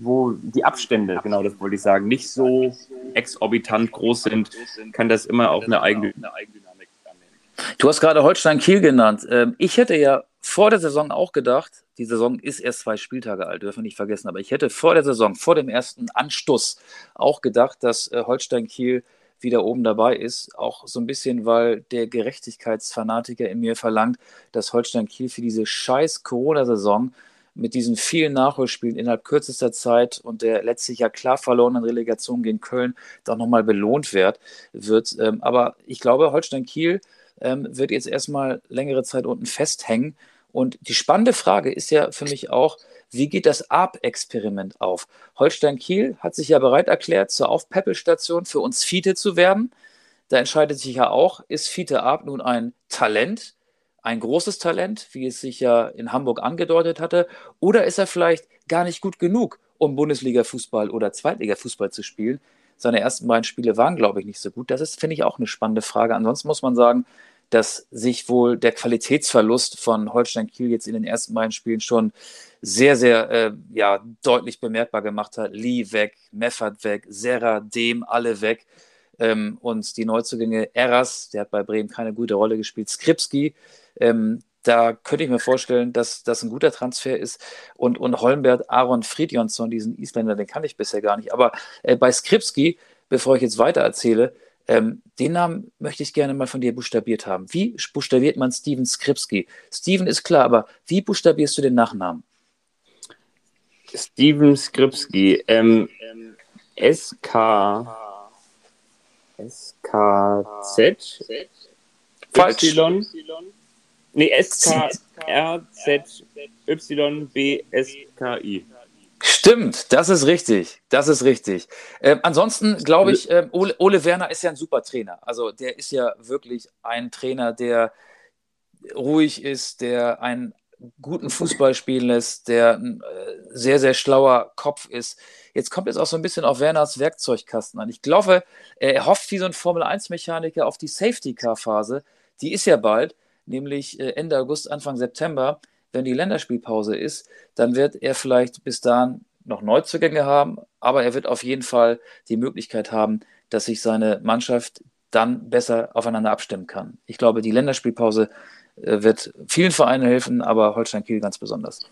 wo die Abstände, genau das wollte ich sagen, nicht so exorbitant groß sind, kann das immer auch eine eigene, Dynamik annehmen. Du hast gerade Holstein Kiel genannt. Ähm, ich hätte ja vor der Saison auch gedacht, die Saison ist erst zwei Spieltage alt, dürfen wir nicht vergessen, aber ich hätte vor der Saison, vor dem ersten Anstoß auch gedacht, dass äh, Holstein Kiel wieder oben dabei ist. Auch so ein bisschen, weil der Gerechtigkeitsfanatiker in mir verlangt, dass Holstein Kiel für diese scheiß Corona-Saison mit diesen vielen Nachholspielen innerhalb kürzester Zeit und der letztlich ja klar verlorenen Relegation gegen Köln doch nochmal belohnt wird. wird. Ähm, aber ich glaube, Holstein Kiel ähm, wird jetzt erstmal längere Zeit unten festhängen. Und die spannende Frage ist ja für mich auch, wie geht das ARP-Experiment auf? Holstein Kiel hat sich ja bereit erklärt, zur Aufpäppelstation für uns Fiete zu werden. Da entscheidet sich ja auch, ist Fiete Arp nun ein Talent, ein großes Talent, wie es sich ja in Hamburg angedeutet hatte, oder ist er vielleicht gar nicht gut genug, um Bundesliga-Fußball oder Zweitliga-Fußball zu spielen? Seine ersten beiden Spiele waren, glaube ich, nicht so gut. Das ist, finde ich, auch eine spannende Frage. Ansonsten muss man sagen, dass sich wohl der Qualitätsverlust von Holstein Kiel jetzt in den ersten beiden Spielen schon sehr, sehr äh, ja, deutlich bemerkbar gemacht hat. Lee weg, Meffert weg, Serra, Dem, alle weg. Ähm, und die Neuzugänge Eras, der hat bei Bremen keine gute Rolle gespielt, Skripski, ähm, da könnte ich mir vorstellen, dass das ein guter Transfer ist. Und, und Holmbert Aaron Fridjonsson, diesen Isländer, den kann ich bisher gar nicht. Aber äh, bei Skripski, bevor ich jetzt weiter erzähle, ähm, den Namen möchte ich gerne mal von dir buchstabiert haben. Wie buchstabiert man Steven Skripski? Steven ist klar, aber wie buchstabierst du den Nachnamen? Steven Skripski. Ähm, SK. SKZ. Falsch. Y. Nee, SKRZYBSKI. Stimmt, das ist richtig. Das ist richtig. Ähm, ansonsten glaube ich, ähm, Ole, Ole, Werner ist ja ein super Trainer. Also der ist ja wirklich ein Trainer, der ruhig ist, der einen guten Fußball spielen lässt, der ein äh, sehr, sehr schlauer Kopf ist. Jetzt kommt es auch so ein bisschen auf Werners Werkzeugkasten an. Ich glaube, er hofft wie so ein Formel-1-Mechaniker auf die Safety-Car-Phase. Die ist ja bald, nämlich äh, Ende August, Anfang September wenn die Länderspielpause ist, dann wird er vielleicht bis dahin noch Neuzugänge haben, aber er wird auf jeden Fall die Möglichkeit haben, dass sich seine Mannschaft dann besser aufeinander abstimmen kann. Ich glaube, die Länderspielpause äh, wird vielen Vereinen helfen, aber Holstein Kiel ganz besonders.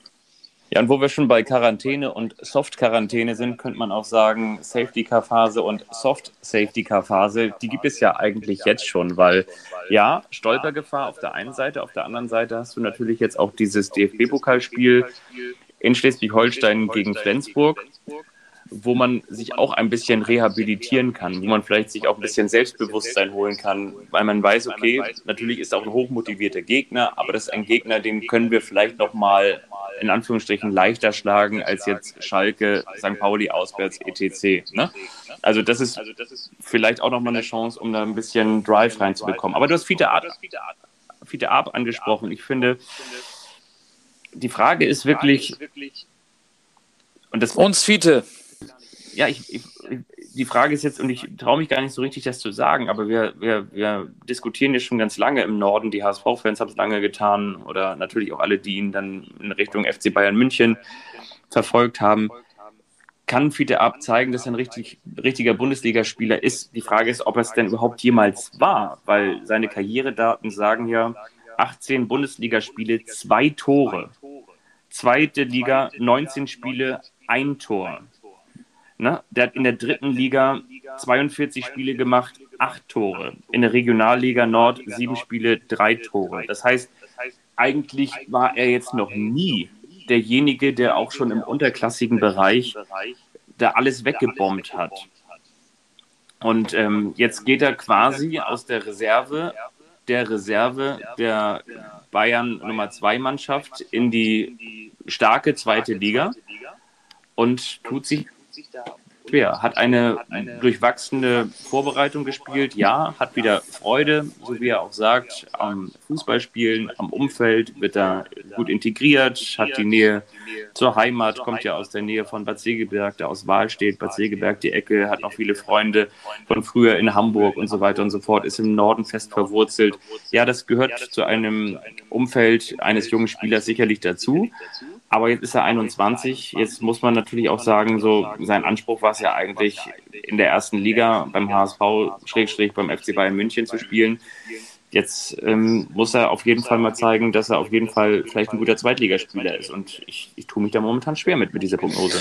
Ja, und wo wir schon bei Quarantäne und Soft-Quarantäne sind, könnte man auch sagen, Safety-Car-Phase und Soft-Safety-Car-Phase, die gibt es ja eigentlich jetzt schon, weil ja, Stolpergefahr auf der einen Seite, auf der anderen Seite hast du natürlich jetzt auch dieses DFB-Pokalspiel in Schleswig-Holstein gegen Flensburg wo man sich auch ein bisschen rehabilitieren kann, wo man vielleicht sich auch ein bisschen Selbstbewusstsein holen kann, weil man weiß, okay, natürlich ist auch ein hochmotivierter Gegner, aber das ist ein Gegner, den können wir vielleicht noch mal in Anführungsstrichen leichter schlagen als jetzt Schalke, St. Pauli auswärts etc. Ne? Also das ist vielleicht auch noch mal eine Chance, um da ein bisschen Drive reinzubekommen. Aber du hast Fiete Art, Fiete Art angesprochen. Ich finde, die Frage ist wirklich, Und das uns Fiete. Ja, ich, ich, die Frage ist jetzt, und ich traue mich gar nicht so richtig, das zu sagen, aber wir, wir, wir diskutieren ja schon ganz lange im Norden. Die HSV-Fans haben es lange getan oder natürlich auch alle, die ihn dann in Richtung FC Bayern München verfolgt haben. Kann Fiete Ab zeigen, dass er ein richtig, richtiger Bundesligaspieler ist? Die Frage ist, ob er es denn überhaupt jemals war, weil seine Karrieredaten sagen ja 18 Bundesligaspiele, zwei Tore. Zweite Liga, 19 Spiele, ein Tor. Ne? Der hat in der dritten Liga 42 Spiele gemacht, acht Tore. In der Regionalliga Nord sieben Spiele, drei Tore. Das heißt, eigentlich war er jetzt noch nie derjenige, der auch schon im unterklassigen Bereich da alles weggebombt hat. Und ähm, jetzt geht er quasi aus der Reserve, der Reserve der Bayern Nummer 2 Mannschaft in die starke zweite Liga und tut sich schwer. Hat eine durchwachsene Vorbereitung gespielt, ja, hat wieder Freude, so wie er auch sagt, am Fußballspielen, am Umfeld, wird er gut integriert, hat die Nähe zur Heimat, kommt ja aus der Nähe von Bad Segeberg, der aus Wahl steht, Bad Segeberg die Ecke, hat noch viele Freunde von früher in Hamburg und so weiter und so fort, ist im Norden fest verwurzelt. Ja, das gehört zu einem Umfeld eines jungen Spielers sicherlich dazu. Aber jetzt ist er 21. Jetzt muss man natürlich auch sagen, so sein Anspruch war es ja eigentlich in der ersten Liga beim HSV Schrägstrich beim FC Bayern München zu spielen. Jetzt ähm, muss er auf jeden Fall mal zeigen, dass er auf jeden Fall vielleicht ein guter Zweitligaspieler ist. Und ich, ich tue mich da momentan schwer mit, mit dieser Prognose.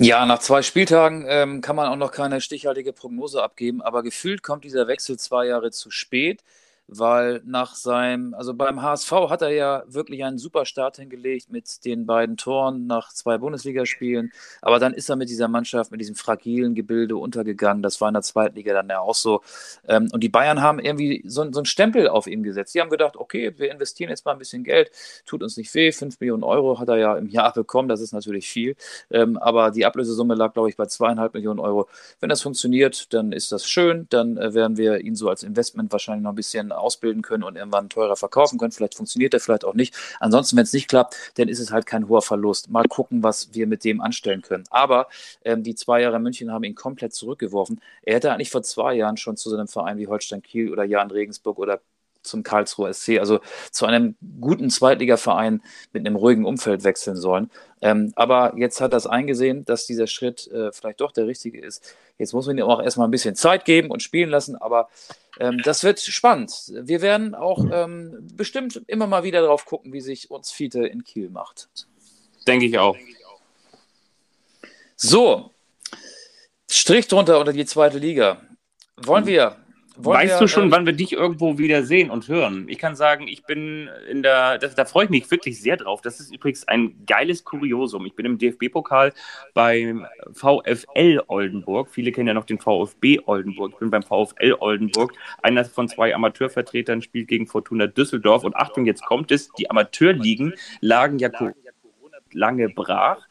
Ja, nach zwei Spieltagen ähm, kann man auch noch keine stichhaltige Prognose abgeben, aber gefühlt kommt dieser Wechsel zwei Jahre zu spät weil nach seinem, also beim HSV hat er ja wirklich einen super Start hingelegt mit den beiden Toren nach zwei Bundesligaspielen, aber dann ist er mit dieser Mannschaft, mit diesem fragilen Gebilde untergegangen. Das war in der zweiten Liga dann ja auch so. Ähm, und die Bayern haben irgendwie so, so einen Stempel auf ihn gesetzt. Die haben gedacht, okay, wir investieren jetzt mal ein bisschen Geld, tut uns nicht weh, fünf Millionen Euro hat er ja im Jahr bekommen, das ist natürlich viel, ähm, aber die Ablösesumme lag, glaube ich, bei zweieinhalb Millionen Euro. Wenn das funktioniert, dann ist das schön, dann äh, werden wir ihn so als Investment wahrscheinlich noch ein bisschen ausbilden können und irgendwann teurer verkaufen können. Vielleicht funktioniert er, vielleicht auch nicht. Ansonsten, wenn es nicht klappt, dann ist es halt kein hoher Verlust. Mal gucken, was wir mit dem anstellen können. Aber ähm, die zwei Jahre in München haben ihn komplett zurückgeworfen. Er hätte eigentlich vor zwei Jahren schon zu so einem Verein wie Holstein Kiel oder Jan Regensburg oder zum Karlsruher SC, also zu einem guten Zweitligaverein mit einem ruhigen Umfeld wechseln sollen. Ähm, aber jetzt hat es eingesehen, dass dieser Schritt äh, vielleicht doch der richtige ist. Jetzt muss man ihm auch erstmal ein bisschen Zeit geben und spielen lassen, aber ähm, das wird spannend. Wir werden auch ähm, bestimmt immer mal wieder darauf gucken, wie sich uns Fiete in Kiel macht. Denke ich auch. So, Strich drunter unter die zweite Liga. Wollen wir wollen weißt wir, du schon, ähm, wann wir dich irgendwo wieder sehen und hören? Ich kann sagen, ich bin in der, das, da freue ich mich wirklich sehr drauf. Das ist übrigens ein geiles Kuriosum. Ich bin im DFB-Pokal beim VfL Oldenburg. Viele kennen ja noch den VfB Oldenburg. Ich bin beim VfL Oldenburg. Einer von zwei Amateurvertretern spielt gegen Fortuna Düsseldorf. Und Achtung, jetzt kommt es, die Amateurligen lagen ja lange brach.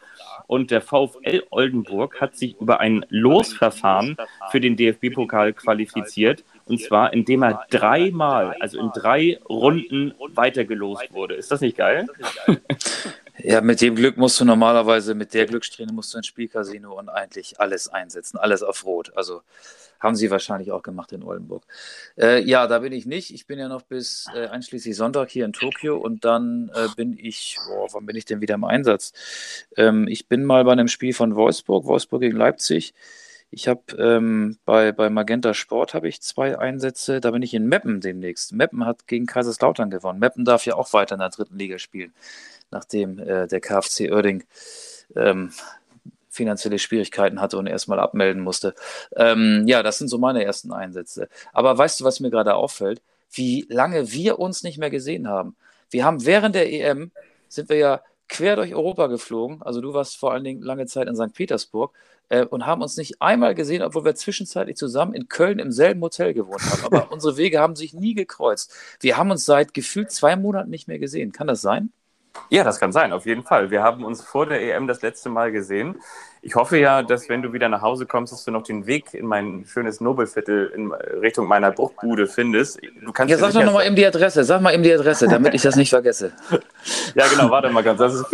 Und der VfL Oldenburg hat sich über ein Losverfahren für den DFB-Pokal qualifiziert. Und zwar, indem er dreimal, also in drei Runden weitergelost wurde. Ist das nicht geil? Ja, mit dem Glück musst du normalerweise, mit der Glückssträhne musst du ins Spielcasino und eigentlich alles einsetzen, alles auf Rot. Also haben sie wahrscheinlich auch gemacht in Oldenburg. Äh, ja, da bin ich nicht. Ich bin ja noch bis äh, einschließlich Sonntag hier in Tokio und dann äh, bin ich, boah, wann bin ich denn wieder im Einsatz? Ähm, ich bin mal bei einem Spiel von Wolfsburg, Wolfsburg gegen Leipzig. Ich habe ähm, bei, bei Magenta Sport habe ich zwei Einsätze. Da bin ich in Meppen demnächst. Meppen hat gegen Kaiserslautern gewonnen. Meppen darf ja auch weiter in der dritten Liga spielen, nachdem äh, der KfC Oerding ähm, finanzielle Schwierigkeiten hatte und erstmal abmelden musste. Ähm, ja, das sind so meine ersten Einsätze. Aber weißt du, was mir gerade auffällt? Wie lange wir uns nicht mehr gesehen haben. Wir haben während der EM sind wir ja quer durch Europa geflogen. Also du warst vor allen Dingen lange Zeit in St. Petersburg äh, und haben uns nicht einmal gesehen, obwohl wir zwischenzeitlich zusammen in Köln im selben Hotel gewohnt haben. Aber unsere Wege haben sich nie gekreuzt. Wir haben uns seit gefühlt zwei Monaten nicht mehr gesehen. Kann das sein? Ja, das kann sein, auf jeden Fall. Wir haben uns vor der EM das letzte Mal gesehen. Ich hoffe ja, dass wenn du wieder nach Hause kommst, dass du noch den Weg in mein schönes Nobelviertel in Richtung meiner Bruchbude findest. Du kannst ja, sag doch nochmal eben die Adresse. Sag mal eben die Adresse, damit ich das nicht vergesse. ja, genau, warte mal ganz. Das ist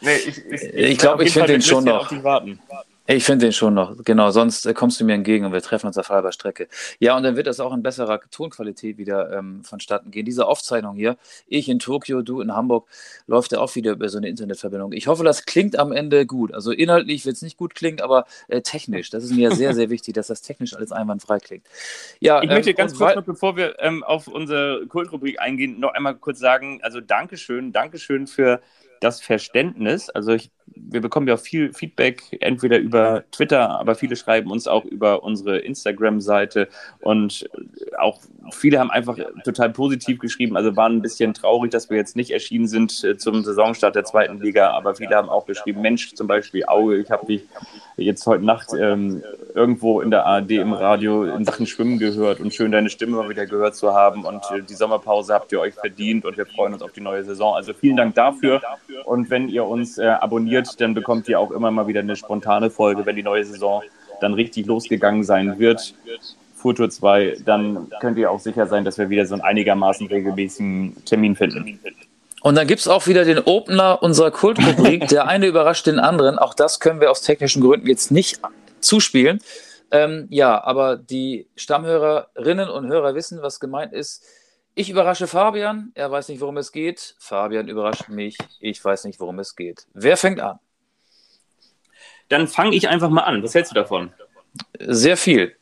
nee, ich, ich, ich, ich glaube, ich finde den schon noch. Ich finde den schon noch, genau, sonst äh, kommst du mir entgegen und wir treffen uns auf halber Strecke. Ja, und dann wird das auch in besserer Tonqualität wieder ähm, vonstatten gehen. Diese Aufzeichnung hier, ich in Tokio, du in Hamburg, läuft ja auch wieder über so eine Internetverbindung. Ich hoffe, das klingt am Ende gut. Also inhaltlich wird es nicht gut klingen, aber äh, technisch, das ist mir sehr, sehr wichtig, dass das technisch alles einwandfrei klingt. Ja, ich ähm, möchte ganz kurz noch, bevor wir ähm, auf unsere Kultrubrik eingehen, noch einmal kurz sagen, also Dankeschön, Dankeschön für das Verständnis. Also ich, wir bekommen ja viel Feedback, entweder über Twitter, aber viele schreiben uns auch über unsere Instagram-Seite und auch viele haben einfach total positiv geschrieben, also waren ein bisschen traurig, dass wir jetzt nicht erschienen sind äh, zum Saisonstart der zweiten Liga, aber viele haben auch geschrieben, Mensch, zum Beispiel Auge, ich habe dich jetzt heute Nacht ähm, irgendwo in der ARD im Radio in Sachen Schwimmen gehört und schön deine Stimme mal wieder gehört zu haben und äh, die Sommerpause habt ihr euch verdient und wir freuen uns auf die neue Saison. Also vielen Dank dafür und wenn ihr uns äh, abonniert, dann bekommt ihr auch immer mal wieder eine spontane Folge, wenn die neue Saison dann richtig losgegangen sein wird. Futur 2, dann könnt ihr auch sicher sein, dass wir wieder so einen einigermaßen regelmäßigen Termin finden. Und dann gibt es auch wieder den Opener unserer Kultrubrik. Der eine überrascht den anderen. Auch das können wir aus technischen Gründen jetzt nicht zuspielen. Ähm, ja, aber die Stammhörerinnen und Hörer wissen, was gemeint ist. Ich überrasche Fabian, er weiß nicht, worum es geht. Fabian überrascht mich, ich weiß nicht, worum es geht. Wer fängt an? Dann fange ich einfach mal an. Was hältst du davon? Sehr viel.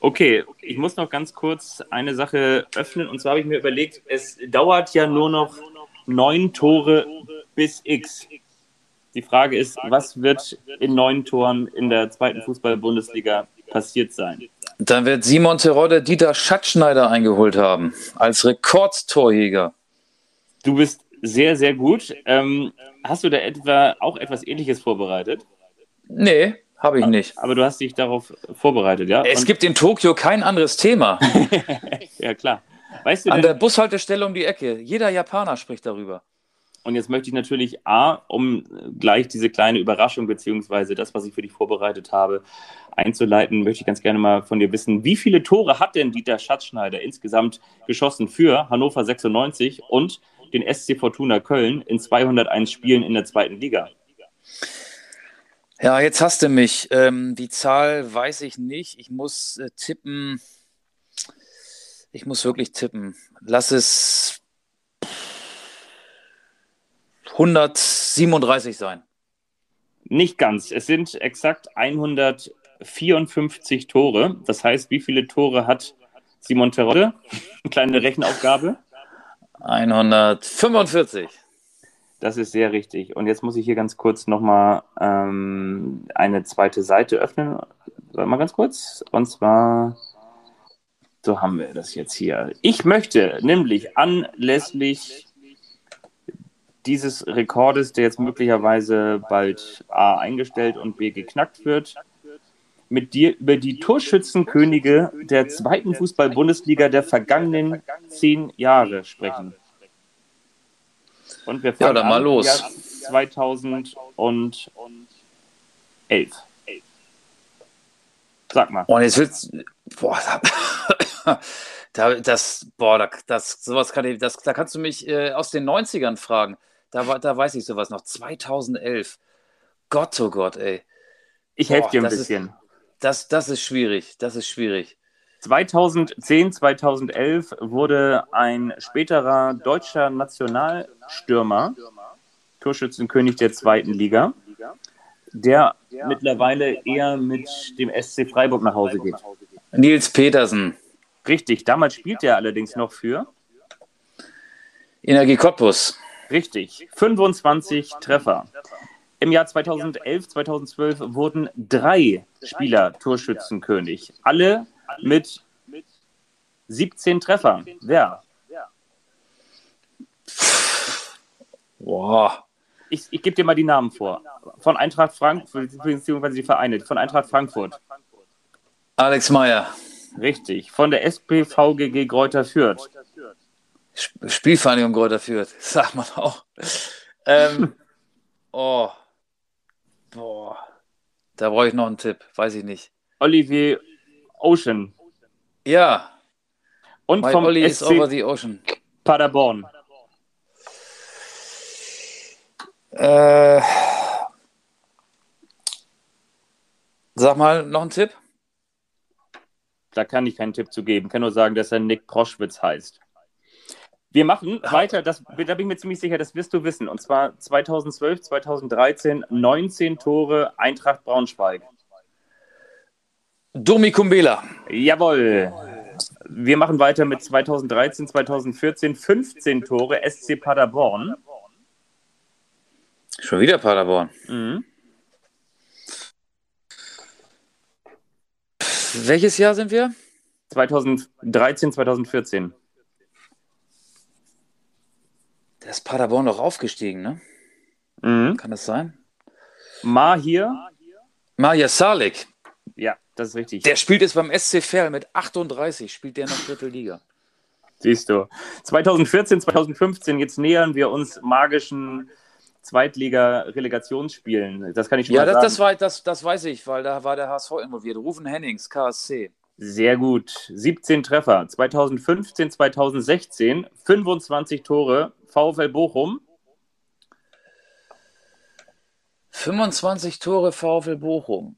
Okay, ich muss noch ganz kurz eine Sache öffnen. Und zwar habe ich mir überlegt, es dauert ja nur noch neun Tore bis X. Die Frage ist, was wird in neun Toren in der zweiten Fußball-Bundesliga passiert sein? Dann wird Simon Terodde Dieter Schatzschneider eingeholt haben, als Rekordtorjäger. Du bist sehr, sehr gut. Ähm, hast du da etwa auch etwas Ähnliches vorbereitet? Nee, habe ich nicht. Aber du hast dich darauf vorbereitet, ja? Es Und gibt in Tokio kein anderes Thema. ja, klar. Weißt du An denn, der Bushaltestelle um die Ecke. Jeder Japaner spricht darüber. Und jetzt möchte ich natürlich A, um gleich diese kleine Überraschung beziehungsweise das, was ich für dich vorbereitet habe, einzuleiten, möchte ich ganz gerne mal von dir wissen, wie viele Tore hat denn Dieter Schatzschneider insgesamt geschossen für Hannover 96 und den SC Fortuna Köln in 201 Spielen in der zweiten Liga? Ja, jetzt hast du mich. Ähm, die Zahl weiß ich nicht. Ich muss äh, tippen. Ich muss wirklich tippen. Lass es 137 sein. Nicht ganz. Es sind exakt 154 Tore. Das heißt, wie viele Tore hat Simon Terodde? Eine kleine Rechenaufgabe. 145. Das ist sehr richtig. Und jetzt muss ich hier ganz kurz nochmal ähm, eine zweite Seite öffnen. Warte mal ganz kurz. Und zwar, so haben wir das jetzt hier. Ich möchte nämlich anlässlich dieses Rekordes, der jetzt möglicherweise bald A eingestellt und B geknackt wird, mit dir über die Torschützenkönige der zweiten Fußball-Bundesliga der vergangenen zehn Jahre sprechen. Und wir fangen ja, dann mal los. Jahr 2011. Sag mal. Und jetzt wird's. Boah, da, das, boah, das, sowas kann ich, das, da kannst du mich äh, aus den 90ern fragen. Da, da weiß ich sowas noch. 2011. Gott, oh Gott, ey. Ich helfe dir ein bisschen. Ist, das, das ist schwierig. Das ist schwierig. 2010, 2011 wurde ein späterer deutscher Nationalstürmer, Torschützenkönig der zweiten Liga, der mittlerweile eher mit dem SC Freiburg nach Hause geht. Nils Petersen. Richtig, damals spielt er allerdings noch für Energie Cottbus. Richtig, 25 Treffer. Im Jahr 2011, 2012 wurden drei Spieler Torschützenkönig. Alle mit 17 Treffern. Wer? Boah. Ich, ich gebe dir mal die Namen vor. Von Eintracht Frankfurt, beziehungsweise die Vereine. Von Eintracht Frankfurt. Alex Meyer. Richtig. Von der SPVGG Gräuter Fürth. Spielvereinigung Gräuter Fürth, sagt man auch. Ähm, oh. Boah. Da brauche ich noch einen Tipp. Weiß ich nicht. Olivier Ocean. Ja. Und My vom SC over the Ocean. Paderborn. Äh, sag mal noch einen Tipp. Da kann ich keinen Tipp zu geben. Ich kann nur sagen, dass er Nick Proschwitz heißt. Wir machen weiter, das, da bin ich mir ziemlich sicher, das wirst du wissen. Und zwar 2012, 2013, 19 Tore, Eintracht Braunschweig. Domi Kumbela. Jawohl. Wir machen weiter mit 2013, 2014, 15 Tore, SC Paderborn. Schon wieder Paderborn. Mhm. Welches Jahr sind wir? 2013, 2014. Der ist Paderborn doch aufgestiegen, ne? Mhm. Kann das sein? Mahir. Maja Salik. Ja, das ist richtig. Der spielt jetzt beim SC Verl mit 38, spielt der noch Dritte Liga. Siehst du. 2014, 2015, jetzt nähern wir uns magischen Zweitliga-Relegationsspielen. Das kann ich schon Ja, mal das, sagen. das, war, das, das weiß ich, weil da war der HSV involviert. Rufen Hennings, KSC. Sehr gut. 17 Treffer. 2015, 2016, 25 Tore. VfL Bochum. 25 Tore VfL Bochum.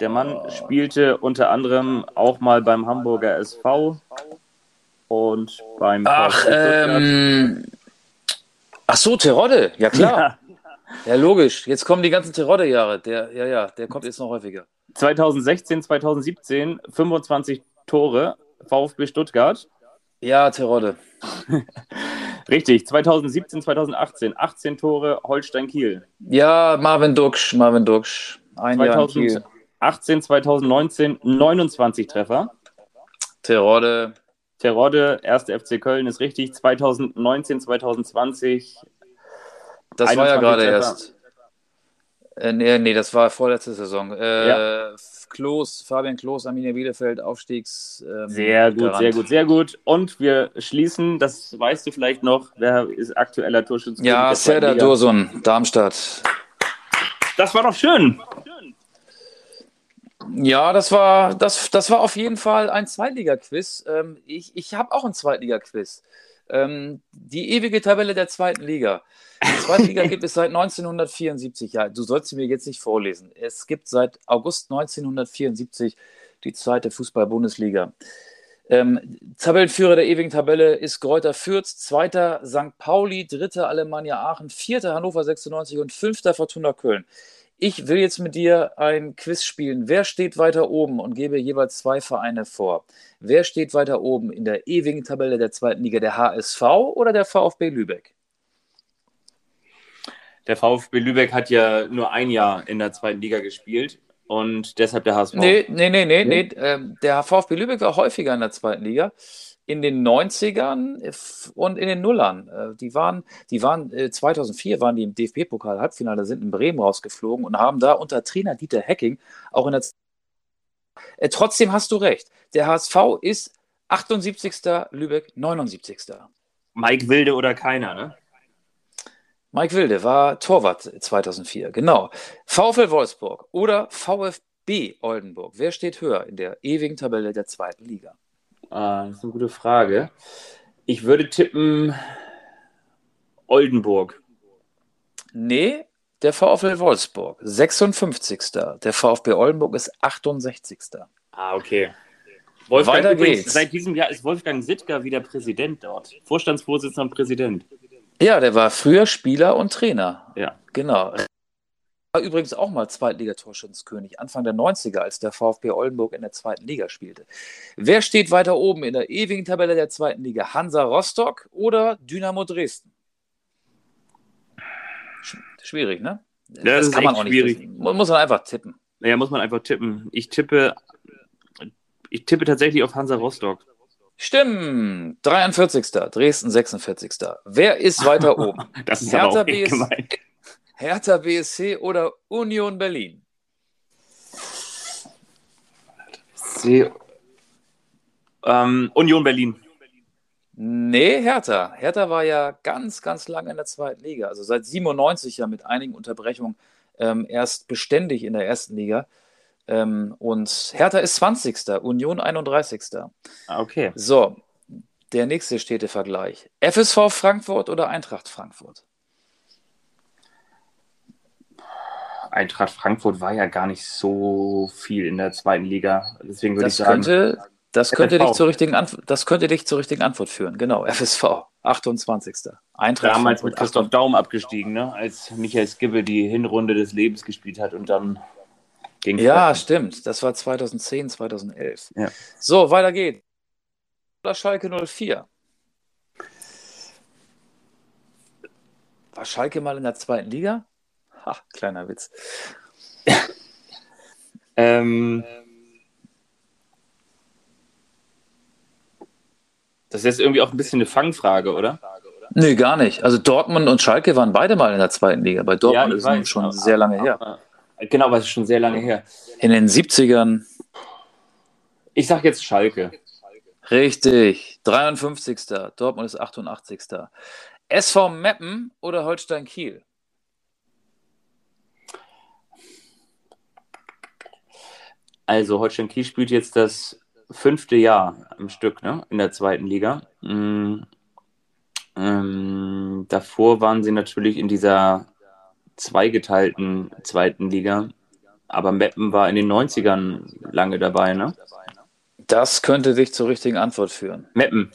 Der Mann spielte unter anderem auch mal beim Hamburger SV und beim Ach, ähm. Ach so, Terodde. Ja, klar. Ja. Ja, logisch. Jetzt kommen die ganzen Terodde-Jahre. Der, ja, ja, der kommt jetzt noch häufiger. 2016, 2017, 25 Tore. VfB Stuttgart. Ja, Terodde. Richtig. 2017, 2018, 18 Tore. Holstein Kiel. Ja, Marvin Duksch, Marvin Duksch. Ein Jahr in Kiel. 2018, 2019, 29 Treffer. Terodde. Terodde, 1. FC Köln ist richtig. 2019, 2020. Das war ja 21 gerade erst. Äh, nee, nee, das war vorletzte Saison. Äh, Ja. Klos, Fabian Klos, Arminia Bielefeld, Aufstiegs. Ähm, Sehr gut, Garant. sehr gut, sehr gut. Und wir schließen, das weißt du vielleicht noch, wer ist aktueller Torschützenkönig Ja, Serdar Liga? Dursun, Darmstadt. Das war doch schön. Ja, das war, das, das war auf jeden Fall ein Zweitliga-Quiz. Ähm, ich ich habe auch ein Zweitliga-Quiz. Ähm, die ewige Tabelle der zweiten Liga. Die zweite Liga gibt es seit 1974. Ja, du sollst sie mir jetzt nicht vorlesen. Es gibt seit August 1974 die zweite Fußball-Bundesliga. Ähm, Tabellenführer der ewigen Tabelle ist Greuther Fürth, zweiter St. Pauli, dritter Alemannia Aachen, vierter Hannover 96 und fünfter Fortuna Köln. Ich will jetzt mit dir ein Quiz spielen. Wer steht weiter oben und gebe jeweils zwei Vereine vor? Wer steht weiter oben in der ewigen Tabelle der zweiten Liga? Der HSV oder der VfB Lübeck? Der VfB Lübeck hat ja nur ein Jahr in der zweiten Liga gespielt und deshalb der HSV. Nee, nee, nee, nee. nee. Ähm, der VfB Lübeck war häufiger in der zweiten Liga. In den 90ern und in den Nullern. Äh, Die waren, die waren äh, 2004 waren die im DFB-Pokal Halbfinale, sind in Bremen rausgeflogen und haben da unter Trainer Dieter Hecking auch in der äh, Trotzdem hast du recht. Der HSV ist 78. Lübeck 79. Mike Wilde oder keiner, ne? Mike Wilde war Torwart 2004, genau. VfL Wolfsburg oder VfB Oldenburg. Wer steht höher in der ewigen Tabelle der zweiten Liga? Ah, das ist eine gute Frage. Ich würde tippen Oldenburg. Nee, der VfL Wolfsburg 56. Der VfB Oldenburg ist 68. Ah, okay. Wolfgang, Weiter übrigens, geht's. Seit diesem Jahr ist Wolfgang Sittger wieder Präsident dort. Vorstandsvorsitzender und Präsident. Ja, der war früher Spieler und Trainer. Ja. Genau. War übrigens auch mal Zweitligatorschützenkönig, Anfang der 90er, als der VfB Oldenburg in der zweiten Liga spielte. Wer steht weiter oben in der ewigen Tabelle der zweiten Liga? Hansa Rostock oder Dynamo Dresden? Sch- Schwierig, ne? das ist echt schwierig. wissen. Mu- Muss man einfach tippen. Naja, muss man einfach tippen. Ich tippe, ich tippe tatsächlich auf Hansa Rostock. Stimmt. 43. Dresden 46. Wer ist weiter oben? Das ist Hertha aber auch echt BS gemein. Hertha BSC oder Union Berlin? Ähm, Union Berlin. Nee, Hertha. Hertha war ja ganz, ganz lange in der zweiten Liga. Also seit 97 ja mit einigen Unterbrechungen ähm, erst beständig in der ersten Liga. Ähm, und Hertha ist 20. Union 31. Ah, okay. So, der nächste Städtevergleich. FSV Frankfurt oder Eintracht Frankfurt? Eintracht Frankfurt war ja gar nicht so viel in der zweiten Liga. Deswegen würde Das ich sagen, könnte, das, könnte dich zur richtigen Antwort, das könnte dich zur richtigen Antwort führen. Genau, FSV, 28. Eintracht damals Frankfurt, mit Christoph Daum abgestiegen, ne? als Michael Skibbe die Hinrunde des Lebens gespielt hat und dann ging Ja, stimmt. Das war 2010, 2011. Ja. So, weiter geht's. Oder Schalke 04. War Schalke mal in der zweiten Liga? Ha, kleiner Witz. Ähm, das ist jetzt irgendwie auch ein bisschen eine Fangfrage, oder? Nee, gar nicht. Also Dortmund und Schalke waren beide mal in der zweiten Liga. Bei Dortmund ich ist es schon aber- sehr lange her. Genau, aber es ist schon sehr lange her. In den 70ern. Ich sag jetzt Schalke. Richtig. 53. Dortmund ist 88. SV Meppen oder Holstein Kiel? Also Holstein Kiel spielt jetzt das fünfte Jahr am Stück ne? in der zweiten Liga. Mm, ähm, davor waren sie natürlich in dieser zweigeteilten zweiten Liga. Aber Meppen war in den 90ern lange dabei, ne? Das könnte dich zur richtigen Antwort führen. Meppen.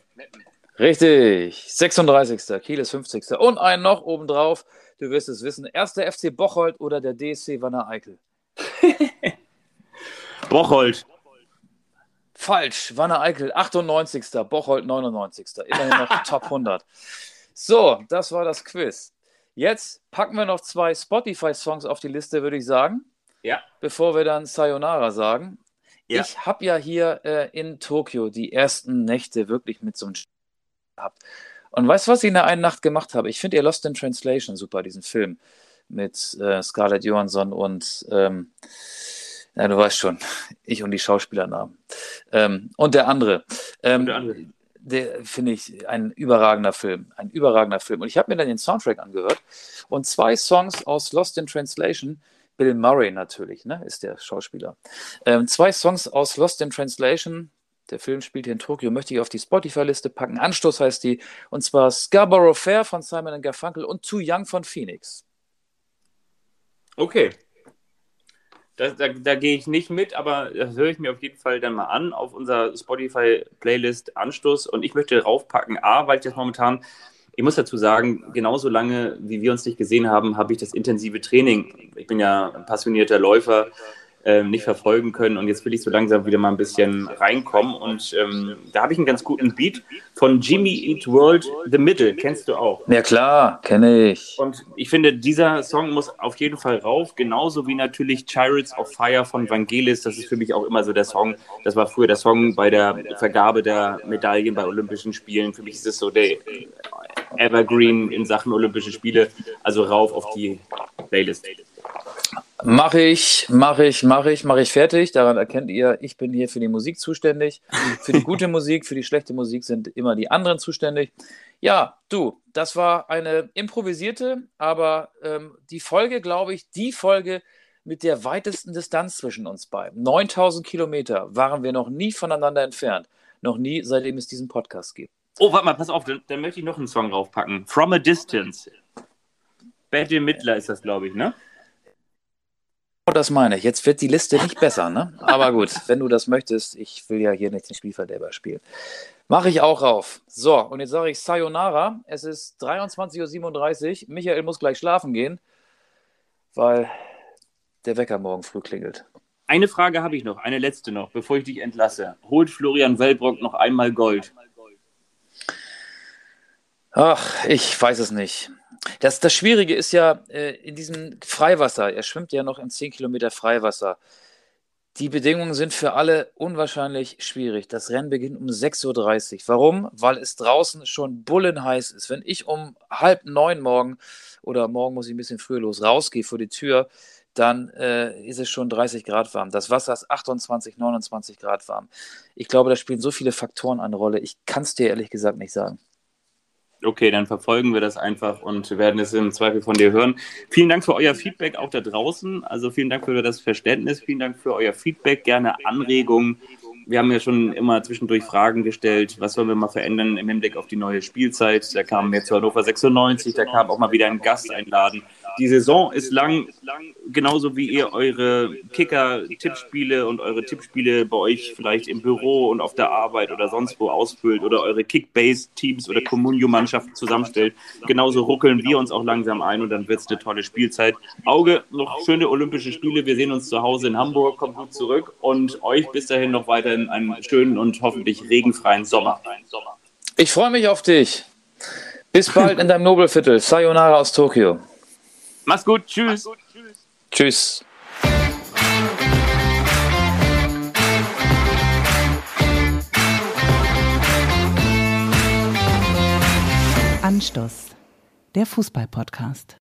Richtig. 36. Kiel ist 50. Und ein noch obendrauf. Du wirst es wissen. Erster FC Bocholt oder der DSC Wanne Eickel? Bocholt. Falsch. Wanne Eickel 98. Bocholt 99. Immerhin noch Top 100. So, das war das Quiz. Jetzt packen wir noch zwei Spotify-Songs auf die Liste, würde ich sagen, Ja. bevor wir dann Sayonara sagen. Ja. Ich habe ja hier äh, in Tokio die ersten Nächte wirklich mit so einem gehabt. Und weißt du, was ich in der einen Nacht gemacht habe? Ich finde ihr Lost in Translation super, diesen Film mit äh, Scarlett Johansson und ähm, ja, du weißt schon, ich und die Schauspielernamen. Ähm, und der andere. Ähm, Und der andere. der finde ich ein überragender Film, ein überragender Film. Und ich habe mir dann den Soundtrack angehört und zwei Songs aus Lost in Translation, Bill Murray natürlich, ne, ist der Schauspieler. Ähm, zwei Songs aus Lost in Translation, der Film spielt hier in Tokio, möchte ich auf die Spotify-Liste packen. Anstoß heißt die, und zwar Scarborough Fair von Simon Garfunkel und Too Young von Phoenix. Okay. Da, da, da gehe ich nicht mit, aber das höre ich mir auf jeden Fall dann mal an auf unserer Spotify-Playlist Anstoß. Und ich möchte raufpacken, A, weil ich das momentan, ich muss dazu sagen, genauso lange, wie wir uns nicht gesehen haben, habe ich das intensive Training. Ich bin ja ein passionierter Läufer, äh, nicht verfolgen können. Und jetzt will ich so langsam wieder mal ein bisschen reinkommen. Und ähm, da habe ich einen ganz guten Beat von Jimmy Eat World The Middle. Kennst du auch? Ja klar, kenne ich. Und ich finde, dieser Song muss auf jeden Fall rauf, genauso wie natürlich Chariots of Fire von Vangelis. Das ist für mich auch immer so der Song. Das war früher der Song bei der Vergabe der Medaillen bei Olympischen Spielen. Für mich ist es so der Evergreen in Sachen Olympische Spiele. Also rauf auf die Playlist. Mache ich, mache ich, mache ich, mache ich fertig. Daran erkennt ihr, ich bin hier für die Musik zuständig. Für die gute Musik, für die schlechte Musik sind immer die anderen zuständig. Ja, du, das war eine improvisierte, aber ähm, die Folge, glaube ich, die Folge mit der weitesten Distanz zwischen uns beiden. 9000 Kilometer waren wir noch nie voneinander entfernt. Noch nie, seitdem es diesen Podcast gibt. Oh, warte mal, pass auf, dann, dann möchte ich noch einen Song draufpacken. From a Distance. Betty Midler ist das, glaube ich, ne? Oh, das meine ich. Jetzt wird die Liste nicht besser, ne? Aber gut, wenn du das möchtest, ich will ja hier nicht den Spielverderber spielen. Mache ich auch rauf. So, und jetzt sage ich Sayonara. Es ist 23.37 Uhr. Michael muss gleich schlafen gehen, weil der Wecker morgen früh klingelt. Eine Frage habe ich noch, eine letzte noch, bevor ich dich entlasse. Holt Florian Wellbrock noch einmal Gold? Ach, ich weiß es nicht. Das, das Schwierige ist ja äh, in diesem Freiwasser. Er schwimmt ja noch in 10 Kilometer Freiwasser. Die Bedingungen sind für alle unwahrscheinlich schwierig. Das Rennen beginnt um 6.30 Uhr. Warum? Weil es draußen schon bullenheiß ist. Wenn ich um halb neun morgen oder morgen muss ich ein bisschen früher los rausgehe vor die Tür, dann äh, ist es schon 30 Grad warm. Das Wasser ist 28, 29 Grad warm. Ich glaube, da spielen so viele Faktoren eine Rolle. Ich kann es dir ehrlich gesagt nicht sagen. Okay, dann verfolgen wir das einfach und werden es im Zweifel von dir hören. Vielen Dank für euer Feedback auch da draußen. Also vielen Dank für das Verständnis, vielen Dank für euer Feedback, gerne Anregungen. Wir haben ja schon immer zwischendurch Fragen gestellt, was sollen wir mal verändern im Hinblick auf die neue Spielzeit. Da kam jetzt zu Hannover 96, da kam auch mal wieder ein Gast einladen. Die Saison ist lang, genauso wie ihr eure Kicker-Tippspiele und eure Tippspiele bei euch vielleicht im Büro und auf der Arbeit oder sonst wo ausfüllt oder eure Kickbase-Teams oder Communio-Mannschaften zusammenstellt. Genauso ruckeln wir uns auch langsam ein und dann wird es eine tolle Spielzeit. Auge, noch schöne Olympische Spiele. Wir sehen uns zu Hause in Hamburg. Kommt gut zurück und euch bis dahin noch weiterhin einen schönen und hoffentlich regenfreien Sommer. Ich freue mich auf dich. Bis bald in deinem Nobelviertel. Sayonara aus Tokio. Mach's gut. Tschüss. Mach's gut, tschüss. Tschüss. Anstoß, der Fußball-Podcast.